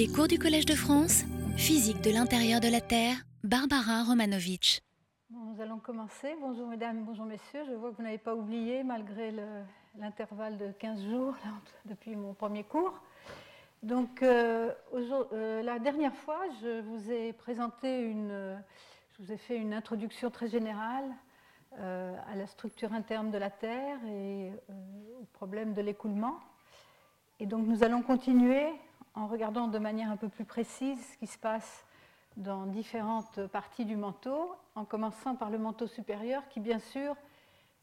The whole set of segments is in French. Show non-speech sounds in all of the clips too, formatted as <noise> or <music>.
Les cours du Collège de France, physique de l'intérieur de la Terre, Barbara Romanovitch. nous allons commencer. Bonjour mesdames, bonjour messieurs. Je vois que vous n'avez pas oublié, malgré l'intervalle de 15 jours depuis mon premier cours. Donc, euh, euh, la dernière fois, je vous ai présenté une, je vous ai fait une introduction très générale euh, à la structure interne de la Terre et au problème de l'écoulement. Et donc, nous allons continuer en regardant de manière un peu plus précise ce qui se passe dans différentes parties du manteau, en commençant par le manteau supérieur qui, bien sûr,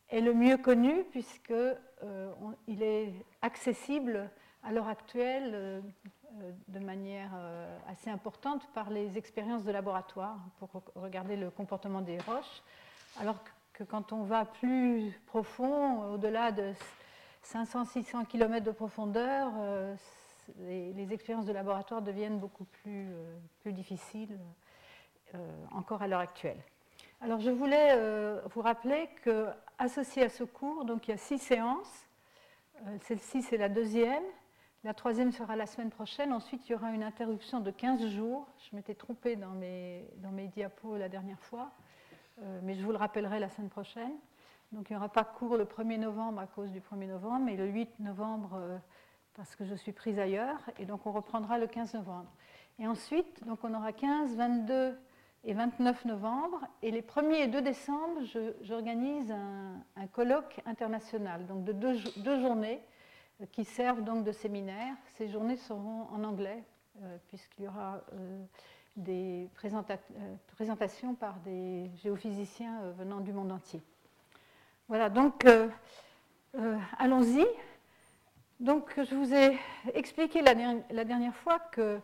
est le mieux connu puisqu'il euh, est accessible à l'heure actuelle euh, de manière euh, assez importante par les expériences de laboratoire pour regarder le comportement des roches, alors que quand on va plus profond, au-delà de 500-600 km de profondeur, les, expériences de laboratoire deviennent beaucoup plus, euh, plus difficiles euh, encore à l'heure actuelle. Alors je voulais euh, vous rappeler qu'associé à ce cours, donc il y a six séances. Celle-ci, c'est la deuxième. La troisième sera la semaine prochaine. Ensuite, il y aura une interruption de 15 jours. Je m'étais trompée dans mes, dans mes diapos la dernière fois, mais je vous le rappellerai la semaine prochaine. Donc il n'y aura pas cours le 1er novembre à cause du 1er novembre, mais le 8 novembre, parce que je suis prise ailleurs, et donc on reprendra le 15 novembre. Et ensuite, donc on aura 15, 22 et 29 novembre, et les 1er et 2 décembre, j'organise un, colloque international, donc de deux, journées euh, qui servent donc de séminaire. Ces journées seront en anglais, euh, puisqu'il y aura euh, des présentations par des géophysiciens venant du monde entier. Voilà, donc allons-y. Donc, je vous ai expliqué la, dernière fois que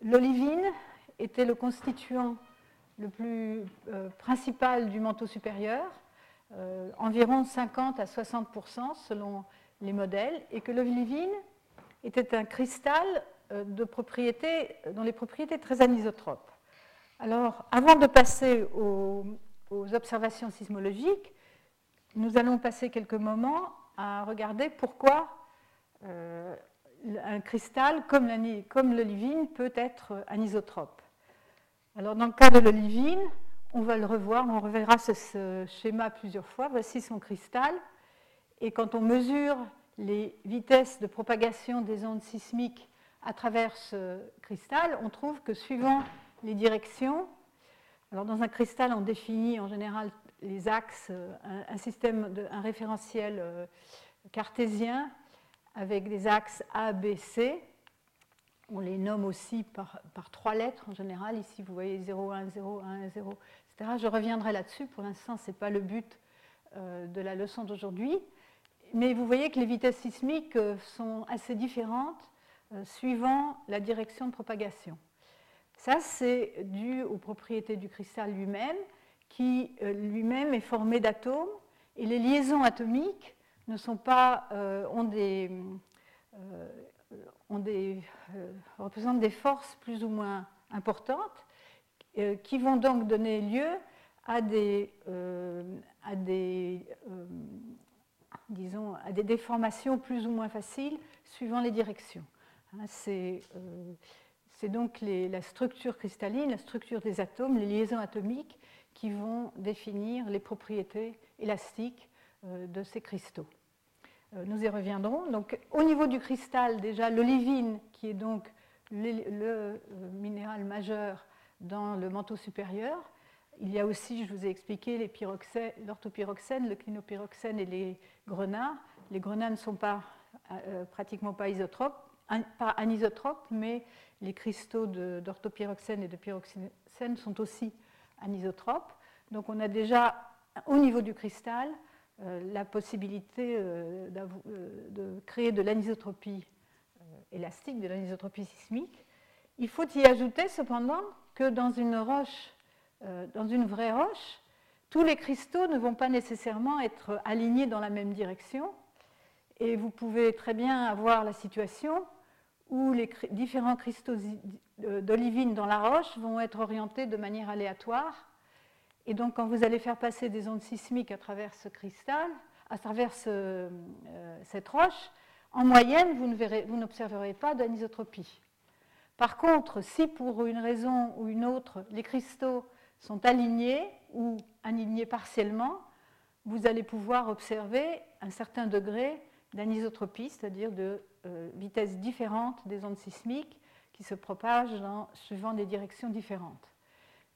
l'olivine était le constituant le plus euh, principal du manteau supérieur, euh, environ 50 à 60% selon les modèles, et que l'olivine était un cristal euh, de dont les propriétés très anisotropes. Alors, avant de passer aux observations sismologiques, nous allons passer quelques moments à regarder pourquoi euh, un cristal comme l'olivine peut être anisotrope. Alors dans le cas de l'olivine, on va le revoir, on reverra ce, schéma plusieurs fois. Voici son cristal. Et quand on mesure les vitesses de propagation des ondes sismiques à travers ce cristal, on trouve que suivant les directions, alors dans un cristal, on définit en général les axes, un, système, un référentiel euh, cartésien avec des axes A, B, C. On les nomme aussi par, trois lettres en général. Ici, vous voyez 0, 1, 0, 1, 0, etc. Je reviendrai là-dessus. Pour l'instant, ce n'est pas le but euh, de la leçon d'aujourd'hui. Mais vous voyez que les vitesses sismiques euh, sont assez différentes euh, suivant la direction de propagation. Ça, c'est dû aux propriétés du cristal lui-même, qui lui-même est formé d'atomes. Et les liaisons atomiques ne sont pas, euh, des, euh, euh, représentent des forces plus ou moins importantes qui vont donc donner lieu à des, à des, disons, à des déformations plus ou moins faciles suivant les directions. Hein, c'est donc la structure cristalline, la structure des atomes, les liaisons atomiques qui vont définir les propriétés élastiques de ces cristaux. Euh, nous y reviendrons. Donc, au niveau du cristal, déjà, l'olivine, qui est donc le, euh, minéral majeur dans le manteau supérieur. Il y a aussi, je vous ai expliqué, l'orthopyroxène, le clinopyroxène et les grenats. Les grenats ne sont pas, euh, pratiquement pas isotropes, pas anisotropes, mais les cristaux d'orthopyroxène et de pyroxène sont aussi anisotropes. Donc on a déjà, au niveau du cristal, la possibilité euh, euh, de créer de l'anisotropie élastique, de l'anisotropie sismique. Il faut y ajouter cependant que dans une roche, dans une vraie roche, tous les cristaux ne vont pas nécessairement être alignés dans la même direction. Et vous pouvez très bien avoir la situation où les différents cristaux d'olivine dans la roche vont être orientés de manière aléatoire et donc, quand vous allez faire passer des ondes sismiques à travers ce cristal, à travers euh, cette roche, en moyenne, vous n'observerez pas d'anisotropie. Par contre, si pour une raison ou une autre, les cristaux sont alignés ou alignés partiellement, vous allez pouvoir observer un certain degré d'anisotropie, c'est-à-dire de euh, vitesses différentes des ondes sismiques qui se propagent suivant des directions différentes.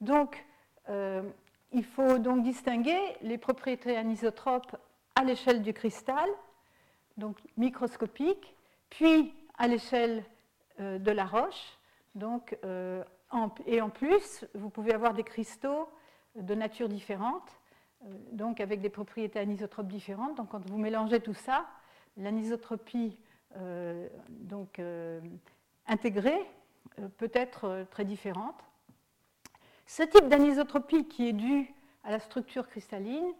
Donc, euh, il faut donc distinguer les propriétés anisotropes à l'échelle du cristal, donc microscopique, puis à l'échelle euh, de la roche. Donc, euh, et en plus, vous pouvez avoir des cristaux de nature différente, euh, donc avec des propriétés anisotropes différentes. Donc, quand vous mélangez tout ça, l'anisotropie donc intégrée peut être très différente. Ce type d'anisotropie qui est dû à la structure cristalline,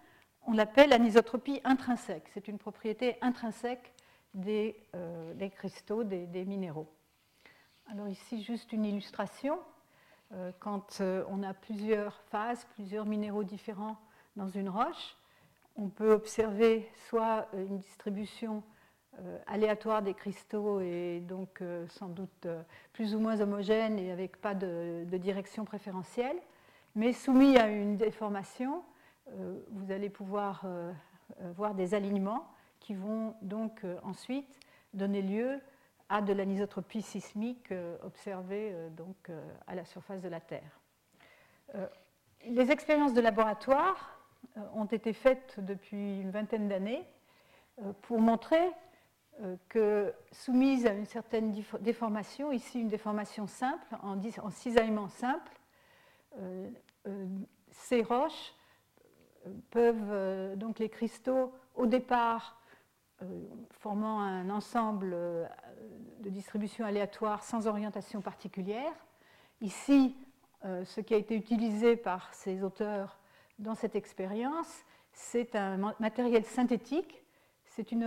on l'appelle l'anisotropie intrinsèque. C'est une propriété intrinsèque des, euh, cristaux, des, minéraux. Alors ici, juste une illustration. Euh, quand euh, on a plusieurs phases, plusieurs minéraux différents dans une roche, on peut observer soit une distribution aléatoire des cristaux et donc sans doute plus ou moins homogène et avec pas de direction préférentielle, mais soumis à une déformation, euh, vous allez pouvoir euh, euh, voir des alignements qui vont donc ensuite donner lieu à de l'anisotropie sismique observée donc, à la surface de la Terre. Les expériences de laboratoire ont été faites depuis une vingtaine d'années pour montrer que soumise à une certaine déformation, ici une déformation simple, en cisaillement simple, ces roches peuvent, euh, donc les cristaux, au départ, euh, formant un ensemble euh, de distribution aléatoire sans orientation particulière. Ici, ce qui a été utilisé par ces auteurs dans cette expérience, c'est un matériel synthétique. C'est une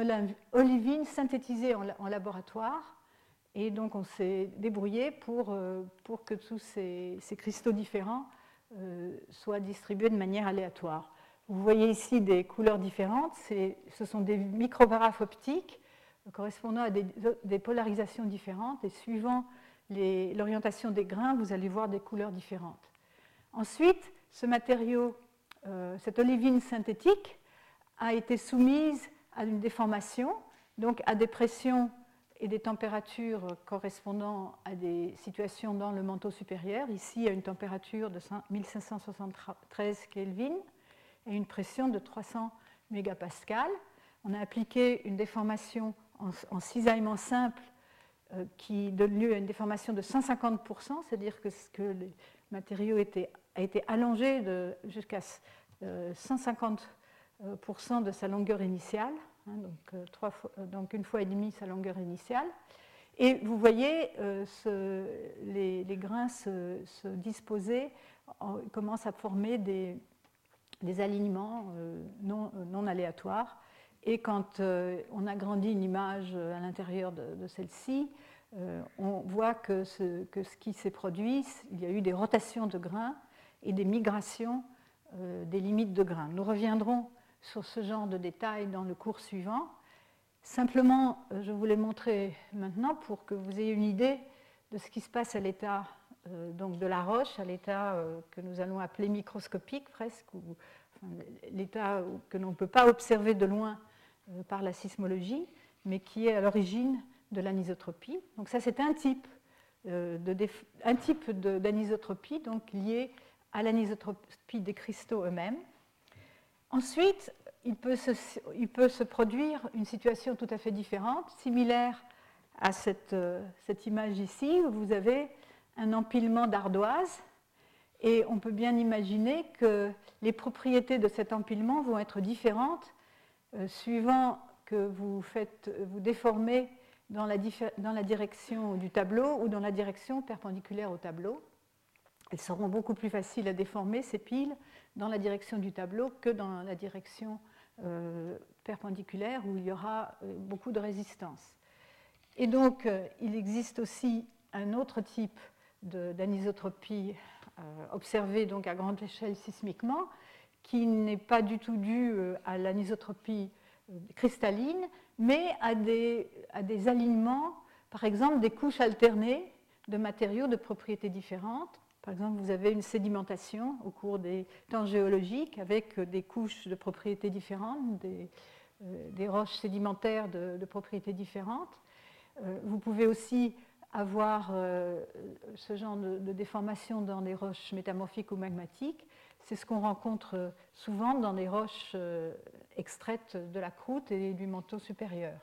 olivine synthétisée en laboratoire. Et donc, on s'est débrouillé pour, pour que tous ces, cristaux différents soient distribués de manière aléatoire. Vous voyez ici des couleurs différentes. Ce sont des microvarafes optiques correspondant à des, polarisations différentes. Et suivant l'orientation des grains, vous allez voir des couleurs différentes. Ensuite, ce matériau, euh, cette olivine synthétique, a été soumise à une déformation, donc à des pressions et des températures correspondant à des situations dans le manteau supérieur. Ici, à une température de 1573 Kelvin et une pression de 300 mégapascales. On a appliqué une déformation en, cisaillement simple euh, qui donne lieu à une déformation de 150%, c'est-à-dire que, le matériau a été allongé jusqu'à 150% euh, de sa longueur initiale, hein, donc, euh, trois donc, une fois et demie sa longueur initiale. Et vous voyez les, grains se, se disposer, commencent à former des, alignements euh, non, euh, aléatoires. Et quand euh, on agrandit une image à l'intérieur de, celle-ci, on voit que ce qui s'est produit, il y a eu des rotations de grains et des migrations des limites de grains. Nous reviendrons sur ce genre de détails dans le cours suivant. Simplement, je voulais montrer maintenant pour que vous ayez une idée de ce qui se passe à l'état donc de la roche, à l'état que nous allons appeler microscopique presque, ou l'état que l'on ne peut pas observer de loin euh, par la sismologie, mais qui est à l'origine de l'anisotropie. Donc ça, c'est un type, euh, d'anisotropie lié à l'anisotropie des cristaux eux-mêmes. Ensuite, il peut, se, produire une situation tout à fait différente, similaire à cette, euh, cette image ici, où vous avez un empilement d'ardoise et on peut bien imaginer que les propriétés de cet empilement vont être différentes euh, suivant que vous, faites, déformez dans la, direction du tableau ou dans la direction perpendiculaire au tableau. Elles seront beaucoup plus faciles à déformer, ces piles, dans la direction du tableau que dans la direction euh, perpendiculaire où il y aura euh, beaucoup de résistance. Et donc, il existe aussi un autre type d'anisotropie euh, observé donc à grande échelle sismiquement, qui n'est pas du tout euh, à l'anisotropie euh, cristalline, mais à des, alignements, par exemple des couches alternées de matériaux de propriétés différentes. Par exemple, vous avez une sédimentation au cours des temps géologiques avec des couches de propriétés différentes, des, euh, roches sédimentaires de, propriétés différentes. Euh, vous pouvez aussi avoir euh, ce genre de, de, déformation dans des roches métamorphiques ou magmatiques. C'est ce qu'on rencontre souvent dans des roches extraites de la croûte et du manteau supérieur.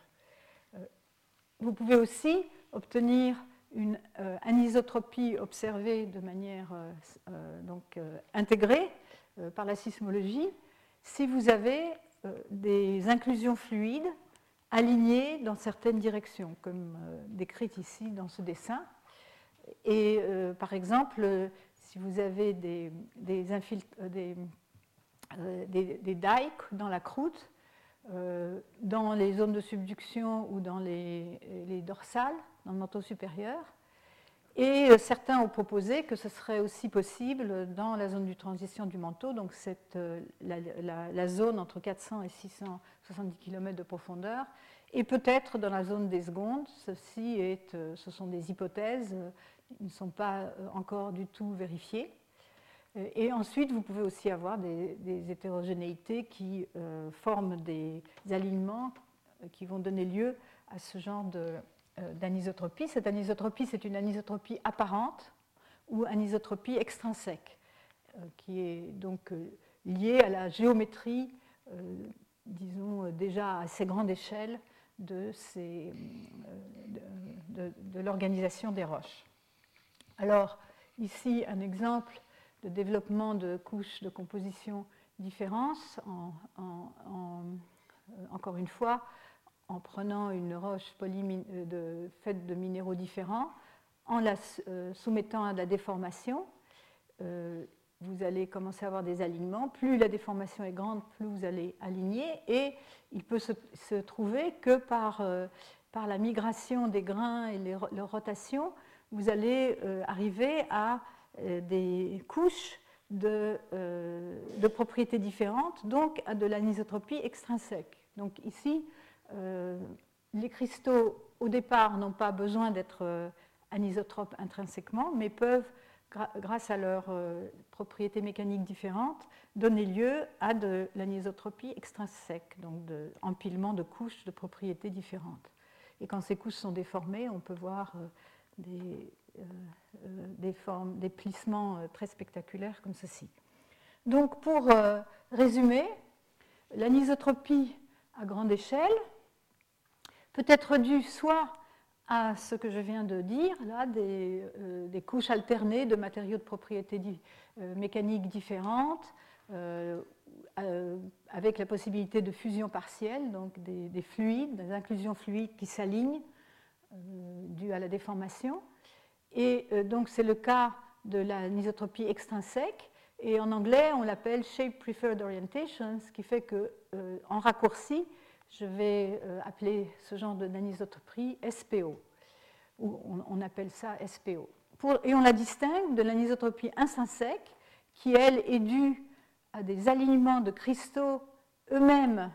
Vous pouvez aussi obtenir une euh, anisotropie observée de manière euh, euh, donc, intégrée par la sismologie si vous avez des inclusions fluides alignées dans certaines directions, comme décrite ici dans ce dessin. Et par exemple, si vous avez des, des, dikes dans la croûte, dans les zones de subduction ou dans les dorsales, dans le manteau supérieur. Et euh, certains ont proposé que ce serait aussi possible dans la zone de transition du manteau, donc cette, euh, la, zone entre 400 et 670 km de profondeur, et peut-être dans la zone des secondes. Ceci est, euh, ce sont des hypothèses, ils ne sont pas encore du tout vérifiées. Et ensuite, vous pouvez aussi avoir des, hétérogénéités qui forment des alignements qui vont donner lieu à ce genre de, d'anisotropie. Cette anisotropie, c'est une anisotropie apparente ou anisotropie extrinsèque, euh, qui est donc euh, liée à la géométrie, disons déjà à assez grande échelle, de, de, l'organisation des roches. Alors, ici, un exemple de développement de couches de composition différentes, encore une fois, en prenant une roche euh, faite de minéraux différents, en la euh, soumettant à de la déformation, euh, vous allez commencer à avoir des alignements. Plus la déformation est grande, plus vous allez aligner. Et il peut se, trouver que par, la migration des grains et leur rotation, vous allez arriver à des couches de, de, propriétés différentes, donc à de l'anisotropie extrinsèque. Donc ici, euh, les cristaux, au départ, n'ont pas besoin d'être euh, anisotropes intrinsèquement, mais peuvent, grâce à leurs euh, propriétés mécaniques différentes, donner lieu à de l'anisotropie extrinsèque, donc de de couches de propriétés différentes. Et quand ces couches sont déformées, on peut voir des plissements très spectaculaires comme ceci. Donc pour résumer, l'anisotropie à grande échelle, peut être dû soit à ce que je viens de dire, là, des, euh, couches alternées de matériaux de propriétés euh, mécaniques différentes, euh, avec la possibilité de fusion partielle, donc des, fluides, des inclusions fluides qui s'alignent dues à la déformation. Et donc c'est le cas de l'anisotropie extrinsèque, et en anglais on l'appelle Shape Preferred Orientation, ce qui fait que, en raccourci, je vais euh, appeler ce genre d'anisotropie SPO, on, appelle ça SPO. et on la distingue de l'anisotropie intrinsèque, qui elle est due à des alignements de cristaux eux-mêmes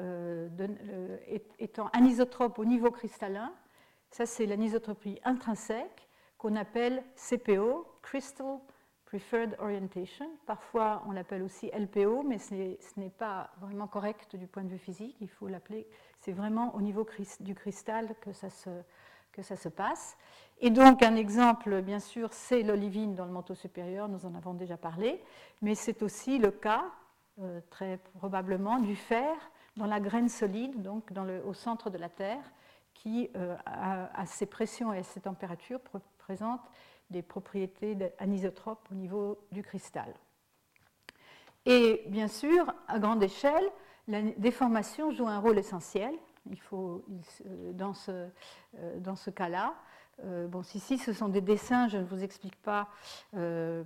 euh, euh, étant anisotropes au niveau cristallin. Ça, c'est l'anisotropie intrinsèque qu'on appelle CPO, Crystal Preferred Orientation. Parfois, on l'appelle aussi LPO, mais ce n'est pas vraiment correct du point de vue physique. Il faut l'appeler, c'est vraiment au niveau du cristal que ça, se, passe. Et donc, un exemple, bien sûr, c'est l'olivine dans le manteau supérieur, nous en avons déjà parlé, mais c'est aussi le cas, euh, très probablement, du fer dans la graine solide, donc au centre de la Terre, qui, euh, à, ces pressions et à ces températures, présente des propriétés anisotropes au niveau du cristal. Et bien sûr, à grande échelle, la déformation joue un rôle essentiel. Il faut, dans ce, euh, dans ce cas-là, euh, bon, ici, ce sont des dessins, je ne vous explique pas euh,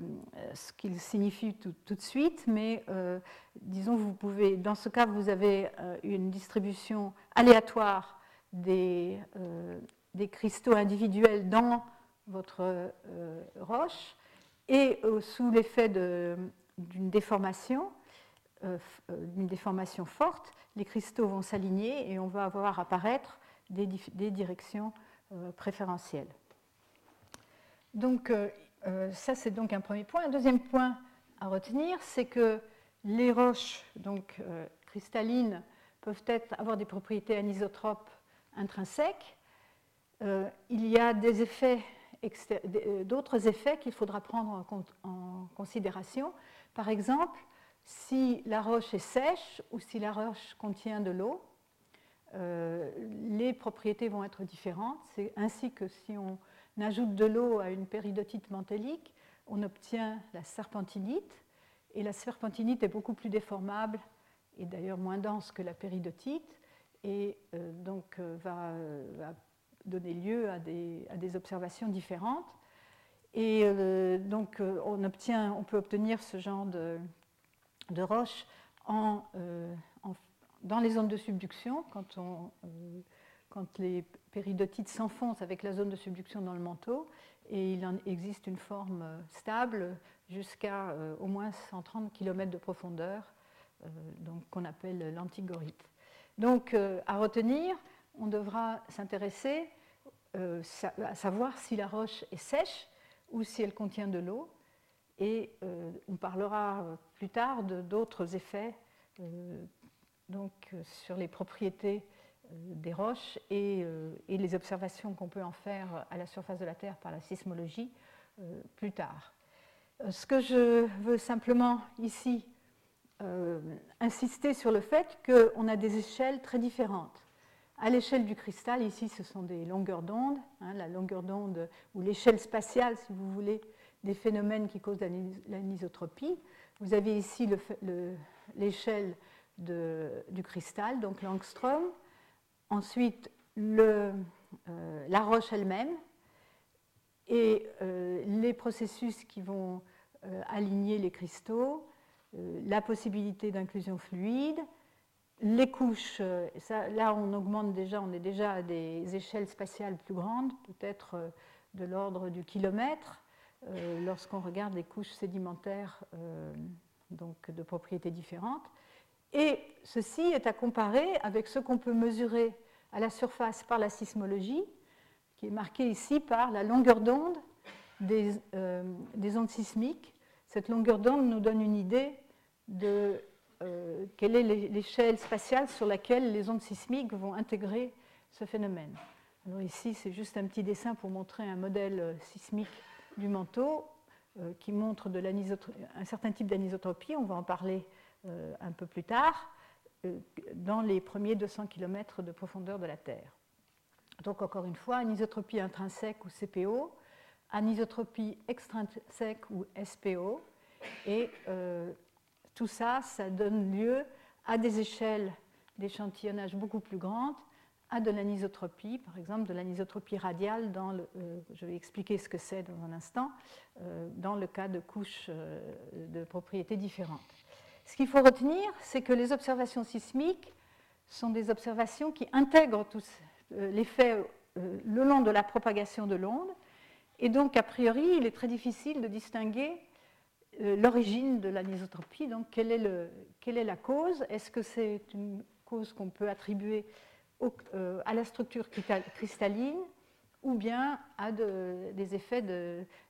ce qu'ils signifient tout, de suite, mais disons, vous pouvez, dans ce cas, vous avez une distribution aléatoire des, des cristaux individuels dans votre euh, roche et euh, sous l'effet d'une déformation, euh, d'une déformation forte, les cristaux vont s'aligner et on va avoir apparaître des, directions préférentielles. Donc, ça, c'est donc un premier point. Un deuxième point à retenir, c'est que les roches donc, cristallines peuvent être, avoir des propriétés anisotropes intrinsèques. il y a des effets d'autres effets qu'il faudra prendre en, considération. Par exemple, si la roche est sèche ou si la roche contient de l'eau, euh, les propriétés vont être différentes. C'est ainsi que si on ajoute de l'eau à une péridotite mantélique, on obtient la serpentinite. Et la serpentinite est beaucoup plus déformable et d'ailleurs moins dense que la péridotite et euh, donc va, donner lieu à des, observations différentes. Et euh, donc, euh, on, obtient, on peut obtenir ce genre de, de roches euh, dans les zones de subduction, quand, on, quand les péridotites s'enfoncent avec la zone de subduction dans le manteau, et il en existe une forme stable jusqu'à au moins 130 km de profondeur, qu'on appelle l'antigorite. Donc, à retenir, on devra s'intéresser euh, à savoir si la roche est sèche ou si elle contient de l'eau. Et euh, on parlera plus tard d'autres effets euh, donc, sur les propriétés des roches et les observations qu'on peut en faire à la surface de la Terre par la sismologie plus tard. Ce que je veux simplement ici insister sur le fait qu'on a des échelles très différentes. À l'échelle du cristal, ici, ce sont des longueurs d'onde, hein, la longueur d'onde ou l'échelle spatiale, si vous voulez, des phénomènes qui causent l'anisotropie. Vous avez ici l'échelle du cristal, donc l'angstrom. Ensuite, euh, la roche elle-même et euh, les processus qui vont euh, aligner les cristaux, la possibilité d'inclusion fluide, les couches, euh, là on augmente déjà, on est déjà à des échelles spatiales plus grandes, peut-être euh, de l'ordre du kilomètre, euh, lorsqu'on regarde les couches sédimentaires donc de propriétés différentes. Et ceci est à comparer avec ce qu'on peut mesurer à la surface par la sismologie, qui est marqué ici par la longueur d'onde des, des ondes sismiques. Cette longueur d'onde nous donne une idée de euh, quelle est l'échelle spatiale sur laquelle les ondes sismiques vont intégrer ce phénomène. Ici, c'est juste un petit dessin pour montrer un modèle euh, sismique du manteau euh, qui montre un certain type d'anisotropie, on va en parler un peu plus tard, dans les premiers 200 km de profondeur de la Terre. Donc encore une fois, anisotropie intrinsèque ou CPO, anisotropie extrinsèque ou SPO, et tout ça, ça donne lieu à des échelles d'échantillonnage beaucoup plus grandes, à de l'anisotropie, par exemple de l'anisotropie radiale, dans le, euh, je vais expliquer ce que c'est dans un instant, euh, dans le cas de couches euh, de propriétés différentes. Ce qu'il faut retenir, c'est que les observations sismiques sont des observations qui intègrent tous l'effet le long de la propagation de l'onde, et donc a priori, il est très difficile de distinguer l'origine de l'anisotropie. Donc, quelle est, la cause? Est-ce que c'est une cause qu'on peut attribuer euh, à la structure cristalline ou bien à des effets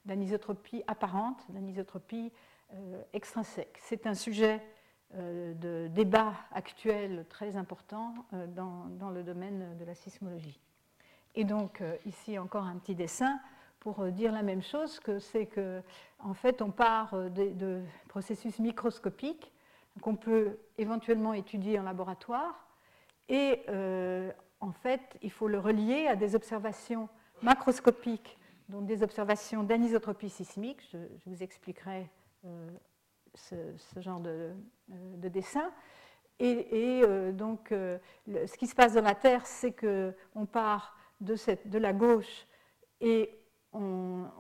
d'anisotropie apparente, d'anisotropie euh, extrinsèque? C'est un sujet de débat actuel très important dans, le domaine de la sismologie. Et donc, ici encore un petit dessin pour euh, dire la même chose, c'est que en fait on part euh, de, processus microscopiques qu'on peut éventuellement étudier en laboratoire et euh, en fait il faut le relier à des observations macroscopiques, donc des observations d'anisotropie sismique. Je, vous expliquerai ce, genre de, dessin. Et, donc, ce qui se passe dans la Terre, c'est qu'on part de, de la gauche et on,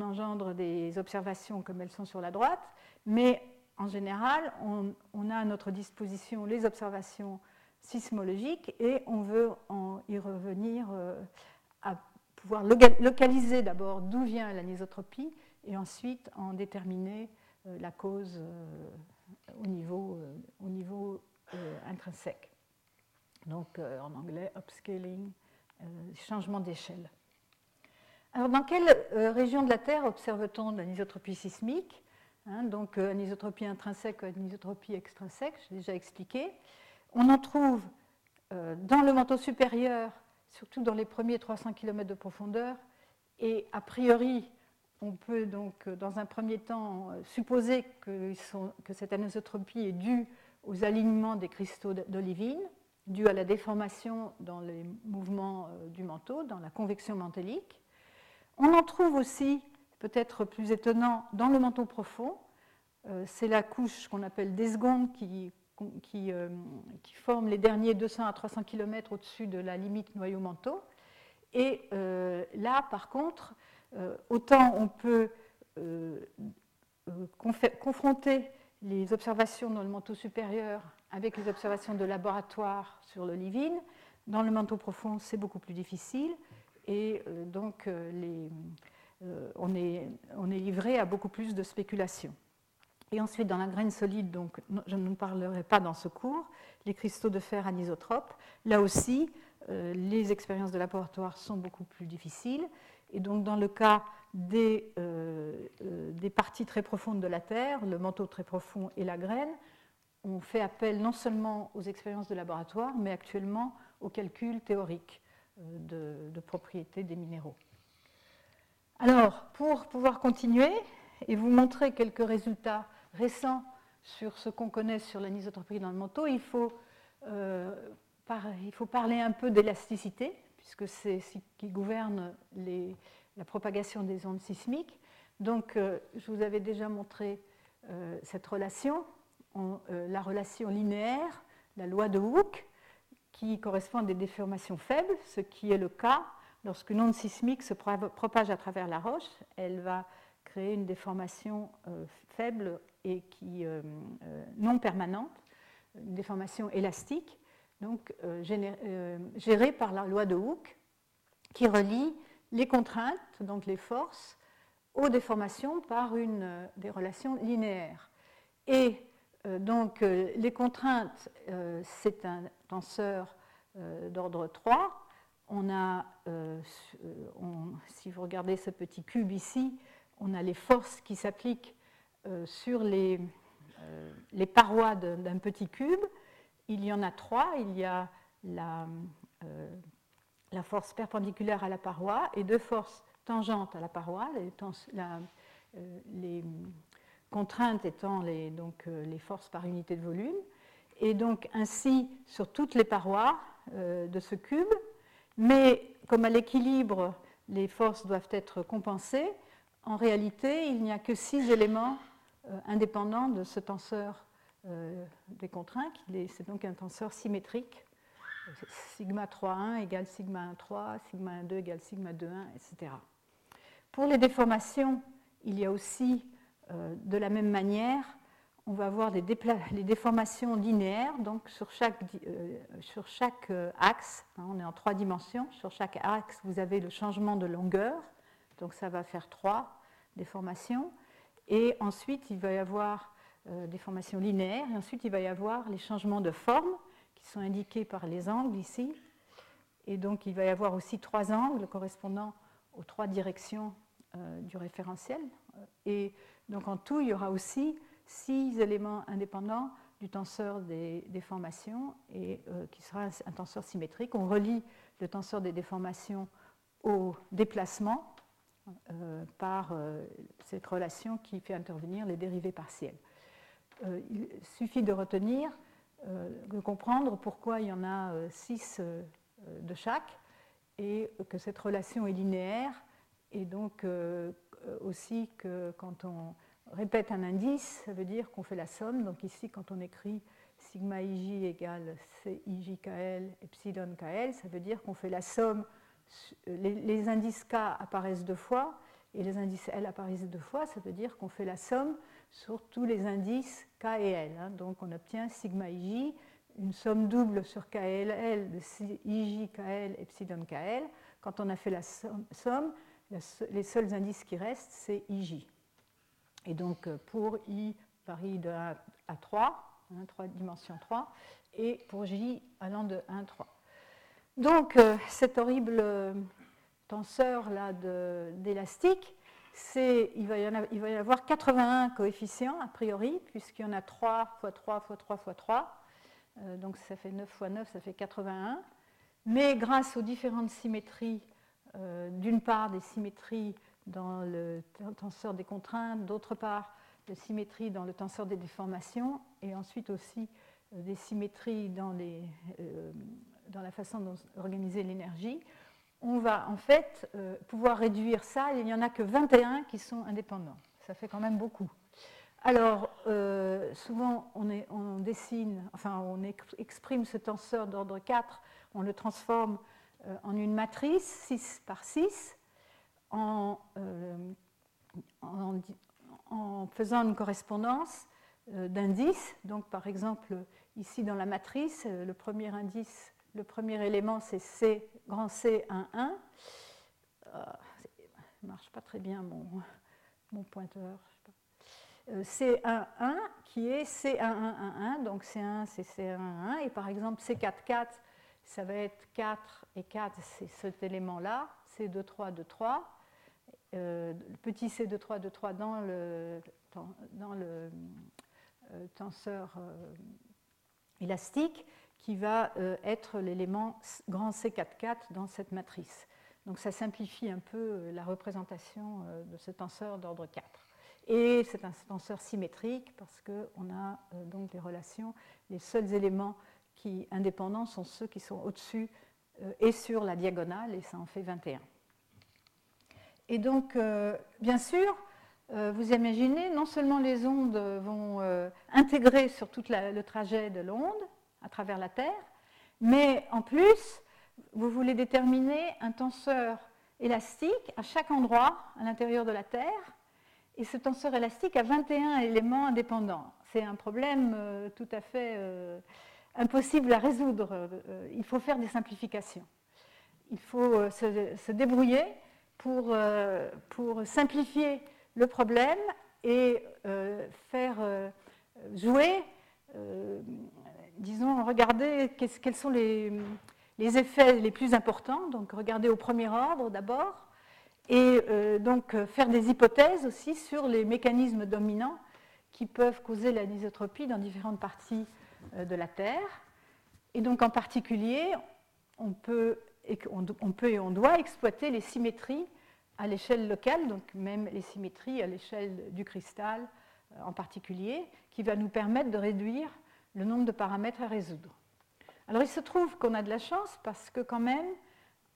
engendre des observations comme elles sont sur la droite, mais en général, on, a à notre disposition les observations sismologiques et on veut en y revenir euh, à pouvoir localiser d'abord d'où vient l'anisotropie et ensuite en déterminer euh, la cause euh, au niveau, au niveau intrinsèque. Donc en anglais, upscaling, changement d'échelle. Alors, dans quelle région de la Terre observe-t-on l'anisotropie sismique hein, Donc, anisotropie intrinsèque ou anisotropie extrinsèque, j'ai déjà expliqué. On en trouve dans le manteau supérieur, surtout dans les premiers 300 km de profondeur, et a priori, on peut donc, dans un premier temps, supposer que, cette anisotropie est due aux alignements des cristaux d'olivine, due à la déformation dans les mouvements euh, du manteau, dans la convection mantélique. On en trouve aussi, peut-être plus étonnant, dans le manteau profond. Euh, c'est la couche qu'on appelle des secondes qui, euh, qui, forme les derniers 200 à 300 km au-dessus de la limite noyau-manteau. Et là, par contre, autant on peut confronter les observations dans le manteau supérieur avec les observations de laboratoire sur l'olivine. Dans le manteau profond, c'est beaucoup plus difficile et euh, donc euh, euh, on, est, livré à beaucoup plus de spéculations. Et ensuite, dans la graine solide, donc, je ne parlerai pas dans ce cours, les cristaux de fer anisotropes. Là aussi, les expériences de laboratoire sont beaucoup plus difficiles. Et donc, dans le cas des, parties très profondes de la Terre, le manteau très profond et la graine, on fait appel non seulement aux expériences de laboratoire, mais actuellement aux calculs théoriques euh, de, propriétés des minéraux. Alors, pour pouvoir continuer et vous montrer quelques résultats récents sur ce qu'on connaît sur l'anisotropie dans le manteau, il faut, il faut parler un peu d'élasticité, puisque c'est ce qui gouverne la propagation des ondes sismiques. Donc, euh, je vous avais déjà montré euh, cette relation, euh, la relation linéaire, la loi de Hooke, qui correspond à des déformations faibles, ce qui est le cas lorsqu'une onde sismique se propage à travers la roche. Elle va créer une déformation faible et qui, non permanente, une déformation élastique, donc gérée par la loi de Hooke, qui relie les contraintes, donc les forces, aux déformations par une, euh, des relations linéaires. Et euh, donc euh, les contraintes, c'est un tenseur d'ordre 3. On a, si vous regardez ce petit cube ici, on a les forces qui s'appliquent sur les, parois d'un petit cube. Il y en a trois. Il y a la, force perpendiculaire à la paroi et deux forces tangentes à la paroi, les, euh, contraintes étant donc, euh, les forces par unité de volume. Et donc ainsi sur toutes les parois euh, de ce cube, mais comme à l'équilibre, les forces doivent être compensées, en réalité, il n'y a que six éléments indépendants de ce tenseur des contraintes. C'est donc un tenseur symétrique sigma 3,1 égale sigma 1,3, sigma 1,2 égale sigma 2,1, etc. Pour les déformations, il y a aussi, euh, de la même manière, on va avoir les déformations linéaires, donc sur chaque, euh, sur chaque euh, axe, hein, on est en trois dimensions, sur chaque axe, vous avez le changement de longueur, donc ça va faire trois déformations, et ensuite il va y avoir des formations linéaires, et ensuite il va y avoir les changements de forme, sont indiqués par les angles ici. Et donc il va y avoir aussi trois angles correspondant aux trois directions euh, du référentiel. Et donc en tout, il y aura aussi six éléments indépendants du tenseur des déformations et euh, qui sera un, tenseur symétrique. On relie le tenseur des déformations au déplacement euh, par cette relation qui fait intervenir les dérivés partiels. il suffit de retenir euh, de comprendre pourquoi il y en a euh, six euh, de chaque et que cette relation est linéaire et donc aussi que quand on répète un indice, ça veut dire qu'on fait la somme. Donc ici, quand on écrit sigma ij égale cijkl epsilon kl, ça veut dire qu'on fait la somme. Les, indices k apparaissent deux fois et les indices l apparaissent deux fois, ça veut dire qu'on fait la somme sur tous les indices K et L. Hein. Donc on obtient sigma ij, une somme double sur KL, de ij, KL, epsilon KL. Quand on a fait la somme, les seuls indices qui restent, c'est ij. Et donc euh, pour i varie de 1 à 3, 3 dimension 3, et pour j allant de 1 à 3. Donc euh, cette horrible tenseur d'élastique, il, va y avoir 81 coefficients a priori, puisqu'il y en a 3 x 3 x 3 x 3. donc ça fait 9 x 9, ça fait 81. Mais grâce aux différentes symétries, euh, d'une part des symétries dans le tenseur des contraintes, d'autre part des symétries dans le tenseur des déformations, et ensuite aussi euh, des symétries dans, euh, la façon d'organiser l'énergie, on va en fait pouvoir réduire ça. Il n'y en a que 21 qui sont indépendants. Ça fait quand même beaucoup. Alors, souvent, on, on, dessine, enfin, on exprime ce tenseur d'ordre 4 on le transforme euh, en une matrice 6 par 6 euh, en, faisant une correspondance euh, d'indices. Donc par exemple, ici dans la matrice, le premier indice, le premier élément c'est C, grand C 1, 1. ça ne marche pas très bien mon, pointeur. C1, 1 qui est C11, 1, 1, donc C1 c'est C1, 1, et par exemple C4, 4 ça va être 4 et 4, c'est cet élément-là, C2, 2, 3. Le petit C2, 2, 3 dans le, euh, tenseur euh, élastique qui va euh, être l'élément grand C4, 4 dans cette matrice. Donc ça simplifie un peu la représentation de ce tenseur d'ordre 4. Et c'est un tenseur symétrique parce qu'on a donc des relations, les seuls éléments qui, indépendants, sont ceux qui sont au-dessus euh, et sur la diagonale, et ça en fait 21. Et donc, euh, bien sûr, euh, vous imaginez, non seulement les ondes vont intégrer sur tout le trajet de l'onde à travers la Terre, mais en plus, vous voulez déterminer un tenseur élastique à chaque endroit à l'intérieur de la Terre, et ce tenseur élastique a 21 éléments indépendants. C'est un problème tout à fait impossible à résoudre. Euh, il faut faire des simplifications. Il faut euh, se, débrouiller pour, euh, pour, simplifier le problème et faire jouer, disons, regarder quels sont les, les, effets les plus importants, donc regarder au premier ordre d'abord, et donc faire des hypothèses aussi sur les mécanismes dominants qui peuvent causer l'anisotropie dans différentes parties euh, de la Terre. Et donc en particulier, on peut, et on, peut et on doit exploiter les symétries à l'échelle locale, donc même les symétries à l'échelle du cristal euh, en particulier, qui va nous permettre de réduire le nombre de paramètres à résoudre. Alors il se trouve qu'on a de la chance parce que quand même,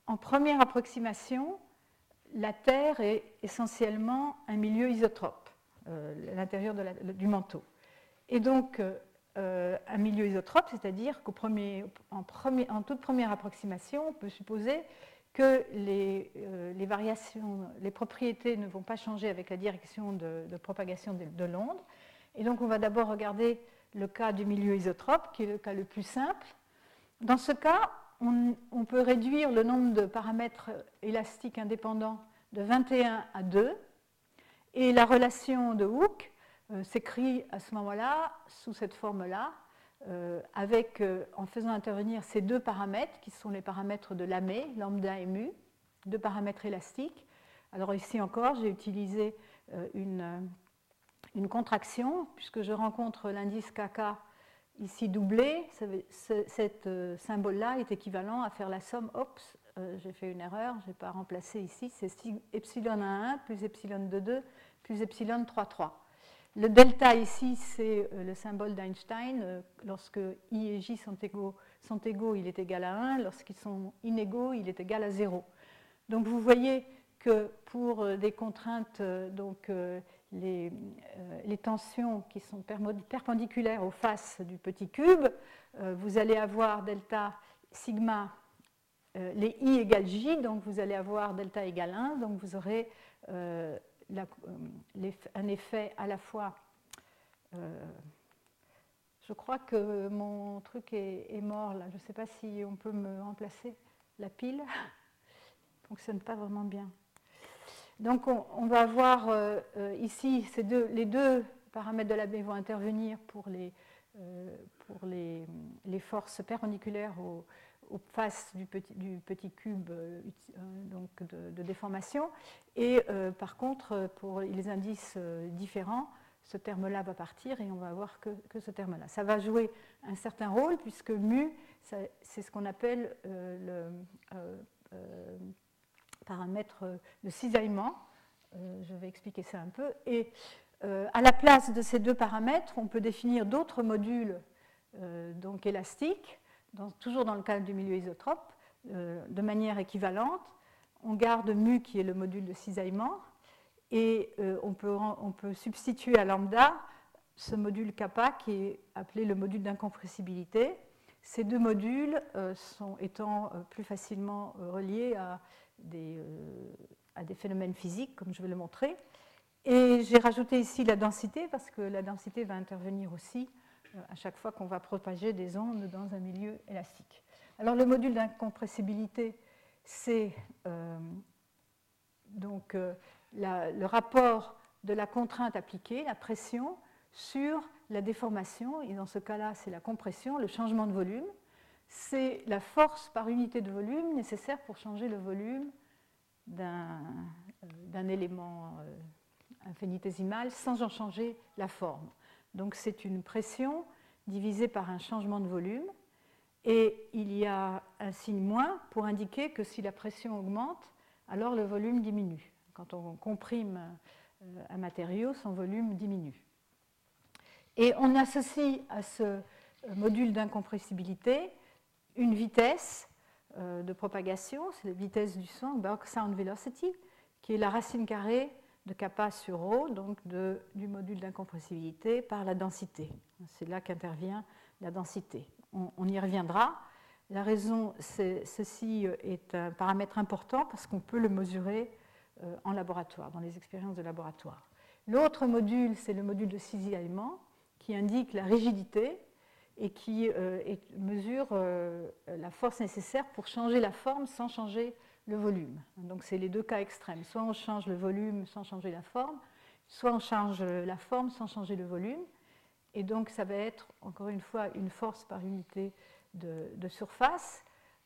en première approximation, la Terre est essentiellement un milieu isotrope, euh, l'intérieur du manteau. Et donc, euh, un milieu isotrope, c'est-à-dire qu'en toute première approximation, on peut supposer que les, euh, les, variations, les propriétés ne vont pas changer avec la direction de, propagation de, l'onde. Et donc on va d'abord regarder le cas du milieu isotrope, qui est le cas le plus simple. Dans ce cas, on, on peut réduire le nombre de paramètres élastiques indépendants de 21 à 2, et la relation de Hooke euh, s'écrit à ce moment-là sous cette forme-là, euh, avec, euh, en faisant intervenir ces deux paramètres qui sont les paramètres de Lamé, lambda et mu, deux paramètres élastiques. Alors ici encore, j'ai utilisé une, contraction, puisque je rencontre l'indice kk ici doublé. Cet symbole-là est équivalent à faire la somme, j'ai fait une erreur, je n'ai pas remplacé ici, c'est epsilon 1 plus epsilon 2 plus epsilon 3 3. Le delta ici, c'est euh, le symbole d'Einstein. Euh, lorsque I et J sont égaux, sont égaux, il est égal à 1. Lorsqu'ils sont inégaux, il est égal à 0. Donc vous voyez que pour euh, des contraintes, donc les, tensions qui sont perpendiculaires aux faces du petit cube, vous allez avoir delta sigma, les I égale J, donc vous allez avoir delta égale 1, donc vous aurez un effet à la fois. Euh, je crois que mon truc est, mort là. Je ne sais pas si on peut me remplacer la pile. ne fonctionne pas vraiment bien. Donc on, va avoir euh, ici ces deux, les deux paramètres de la baie vont intervenir pour les, pour les, les forces perpendiculaires au, aux faces du petit, du petit cube donc de, déformation. Et par contre, pour les indices différents, ce terme-là va partir et on va avoir que, que ce terme-là. Ça va jouer un certain rôle puisque mu, c'est ce qu'on appelle le paramètre de cisaillement. je vais expliquer ça un peu. Et à la place de ces deux paramètres, on peut définir d'autres modules euh, donc toujours dans le cadre du milieu isotrope, euh, de manière équivalente. On garde mu qui est le module de cisaillement et euh, on, peut, on, peut, substituer à lambda ce module kappa qui est appelé le module d'incompressibilité. Ces deux modules sont, étant plus facilement reliés à des, à des phénomènes physiques, comme je vais le montrer. Et j'ai rajouté ici la densité parce que la densité va intervenir aussi euh, à chaque fois qu'on va propager des ondes dans un milieu élastique. Alors le module d'incompressibilité, c'est euh, donc euh, le rapport de la contrainte appliquée, la pression, sur la déformation, et dans ce cas-là, c'est la compression, le changement de volume. C'est la force par unité de volume nécessaire pour changer le volume d'un élément infinitésimal sans en changer la forme. Donc c'est une pression divisée par un changement de volume. Et il y a un signe moins pour indiquer que si la pression augmente, alors le volume diminue. Quand on comprime euh, un matériau, son volume diminue. Et on associe à ce module d'incompressibilité une vitesse euh, de propagation, c'est la vitesse du son, Baroque Sound Velocity, qui est la racine carrée de kappa sur rho, donc du module d'incompressibilité par la densité. C'est là qu'intervient la densité. On, y reviendra. La raison, c'est, ceci est un paramètre important parce qu'on peut le mesurer euh, en laboratoire, dans les expériences de laboratoire. L'autre module, c'est le module de cisaillement qui indique la rigidité et qui euh, mesure euh, la force nécessaire pour changer la forme sans changer le volume. Donc c'est les deux cas extrêmes. Soit on change le volume sans changer la forme, soit on change la forme sans changer le volume. Et donc ça va être encore une fois une force par unité de, surface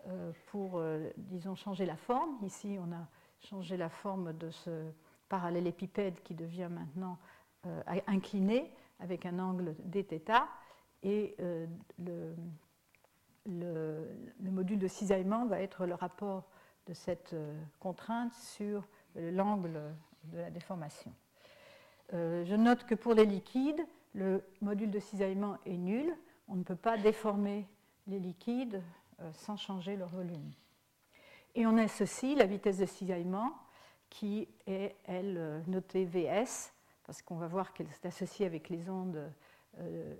euh, pour, euh, disons, changer la forme. Ici, on a changé la forme de ce parallélépipède qui devient maintenant euh, incliné avec un angle dθ. Et le, le, le, module de cisaillement va être le rapport de cette euh, contrainte sur l'angle de la déformation. Euh, je note que pour les liquides, le module de cisaillement est nul. On ne peut pas déformer les liquides euh, sans changer leur volume. Et on a ceci, la vitesse de cisaillement, qui est, elle, notée Vs, parce qu'on va voir qu'elle est associée avec les ondes,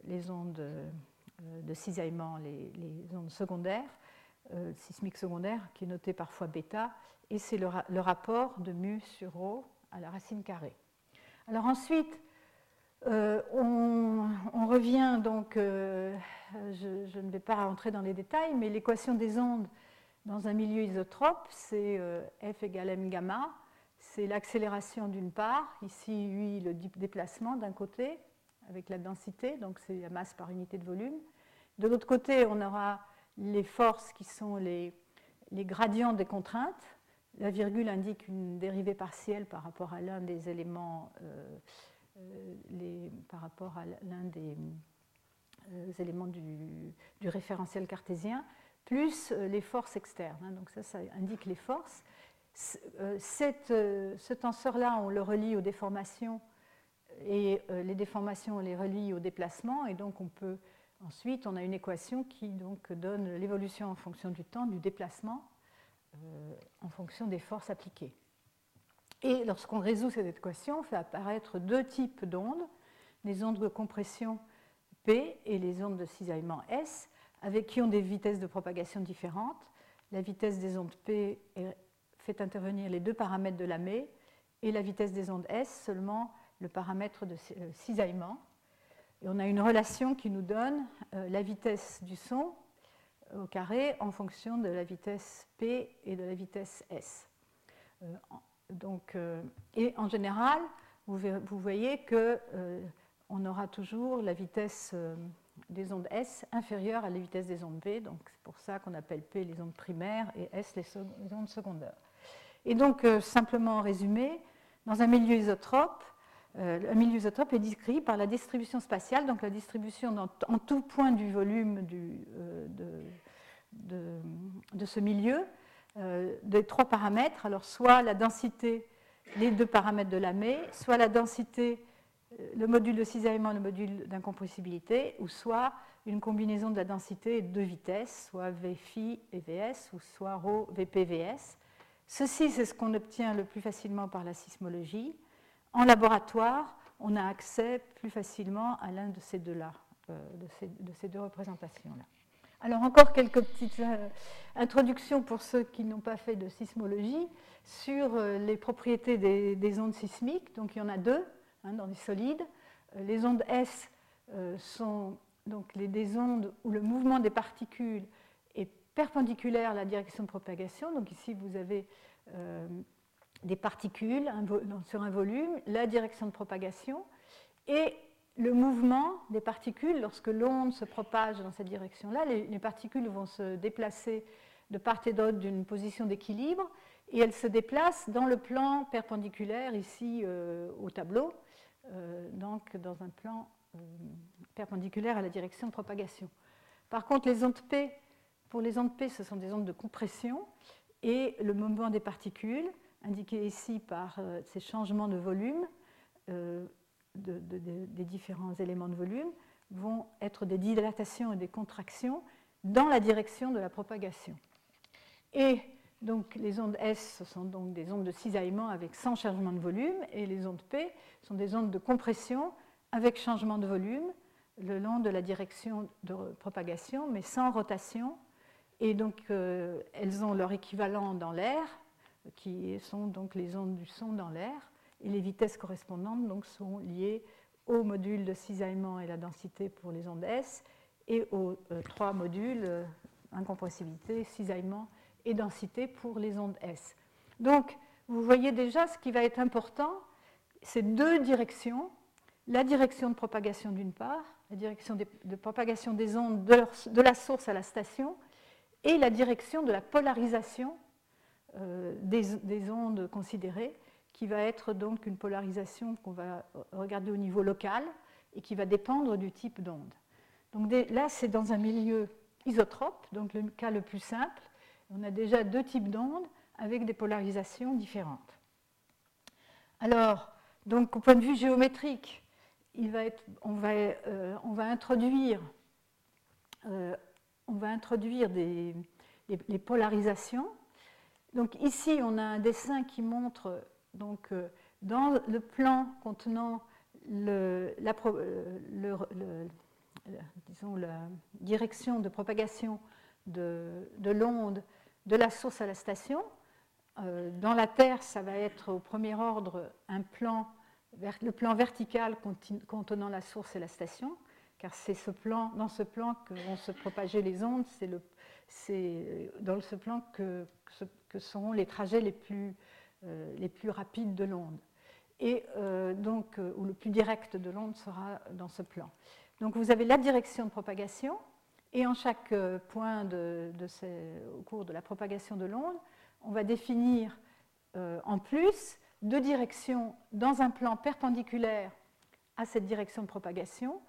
les ondes de cisaillement, les ondes secondaires. Euh, sismique secondaire, qui est noté parfois bêta, et c'est le, rapport de mu sur ρ à la racine carrée. Alors ensuite, euh, on, revient donc, euh, je, ne vais pas rentrer dans les détails, mais l'équation des ondes dans un milieu isotrope, c'est F égale m gamma, c'est l'accélération d'une part, ici U le déplacement d'un côté avec la densité, donc c'est la masse par unité de volume. De l'autre côté, on aura les forces qui sont les, gradients des contraintes. La virgule indique une dérivée partielle par rapport à l'un des éléments, euh, euh, par rapport à l'un des euh, éléments du, référentiel cartésien, plus les forces externes. Hein. donc ça, ça indique les forces. ce tenseur-là, on le relie aux déformations et les déformations, on les relie aux déplacements, et donc on peut Ensuite, on a une équation qui donne l'évolution en fonction du temps du déplacement euh, en fonction des forces appliquées. Et lorsqu'on résout cette équation, on fait apparaître deux types d'ondes, les ondes de compression P et les ondes de cisaillement S, avec qui ont des vitesses de propagation différentes. La vitesse des ondes P fait intervenir les deux paramètres de la et la vitesse des ondes S seulement le paramètre de euh, cisaillement. Et on a une relation qui nous donne euh, la vitesse du son au carré en fonction de la vitesse P et de la vitesse S. Euh, donc, euh, et en général, vous, voyez qu'on on aura toujours la vitesse, des ondes S inférieures à la vitesse des ondes P. Donc c'est pour ça qu'on appelle P les ondes primaires et S les, ondes secondaires. Et donc, simplement en résumé, dans un milieu isotrope, un milieu isotrope est décrit par la distribution spatiale, donc la distribution en tout point du volume du, de, ce milieu, des trois paramètres. Alors, soit la densité, les deux paramètres de la ME, soit la densité le module de cisaillement, le module d'incompressibilité, ou soit une combinaison de la densité et de deux vitesses, soit Vφ et Vs, ou soit ρ VPVS. Ceci, c'est ce qu'on obtient le plus facilement par la sismologie. En laboratoire, on a accès plus facilement à l'un de ces deux-là, euh, de, ces, deux représentations-là. Alors encore quelques petites euh, introductions pour ceux qui n'ont pas fait de sismologie sur euh, les propriétés des, des ondes sismiques. Donc il y en a deux. Hein, dans les solides. Les ondes S sont donc les, des ondes où le mouvement des particules est perpendiculaire à la direction de propagation. Donc ici, vous avez des particules sur un volume, la direction de propagation, et le mouvement des particules, lorsque l'onde se propage dans cette direction-là, les, les, particules vont se déplacer de part et d'autre d'une position d'équilibre, et elles se déplacent dans le plan perpendiculaire ici au tableau. Euh, donc dans un plan euh, perpendiculaire à la direction de propagation. Par contre, les ondes P, pour les ondes P, ce sont des ondes de compression et le mouvement des particules, indiqué ici par euh, ces changements de volume des différents éléments de volume, vont être des dilatations et des contractions dans la direction de la propagation. Et donc les ondes S sont donc des ondes de cisaillement avec sans changement de volume et les ondes P sont des ondes de compression avec changement de volume le long de la direction de propagation mais sans rotation et donc euh, elles ont leur équivalent dans l'air qui sont donc les ondes du son dans l'air et les vitesses correspondantes donc sont liées au module de cisaillement et la densité pour les ondes S et aux euh, trois modules euh, incompressibilité, cisaillement et densité pour les ondes S. Donc, vous voyez déjà ce qui va être important, c'est deux directions. La direction de propagation d'une part, la direction de propagation des ondes de, la source à la station, et la direction de la polarisation euh, des, ondes considérées, qui va être donc une polarisation qu'on va regarder au niveau local et qui va dépendre du type d'onde. Donc là, c'est dans un milieu isotrope, donc le cas le plus simple, on a déjà deux types d'ondes avec des polarisations différentes. Alors, donc, au point de vue géométrique, euh, on, va, introduire, euh, on va introduire les, polarisations. Donc ici, on a un dessin qui montre donc, euh, dans le plan contenant le, la, direction de propagation de, de l'onde de la source à la station. Euh, dans la Terre, ça va être au premier ordre un plan, le plan vertical contenant la source et la station, car c'est ce plan, dans ce plan que vont se propager les ondes, dans ce plan que, seront les trajets les plus, euh, les plus rapides de l'onde. Et euh, donc, le plus direct de l'onde sera dans ce plan. Donc vous avez la direction de propagation, et en chaque euh, point de, au cours de la propagation de l'onde, on va définir euh, en plus deux directions dans un plan perpendiculaire à cette direction de propagation.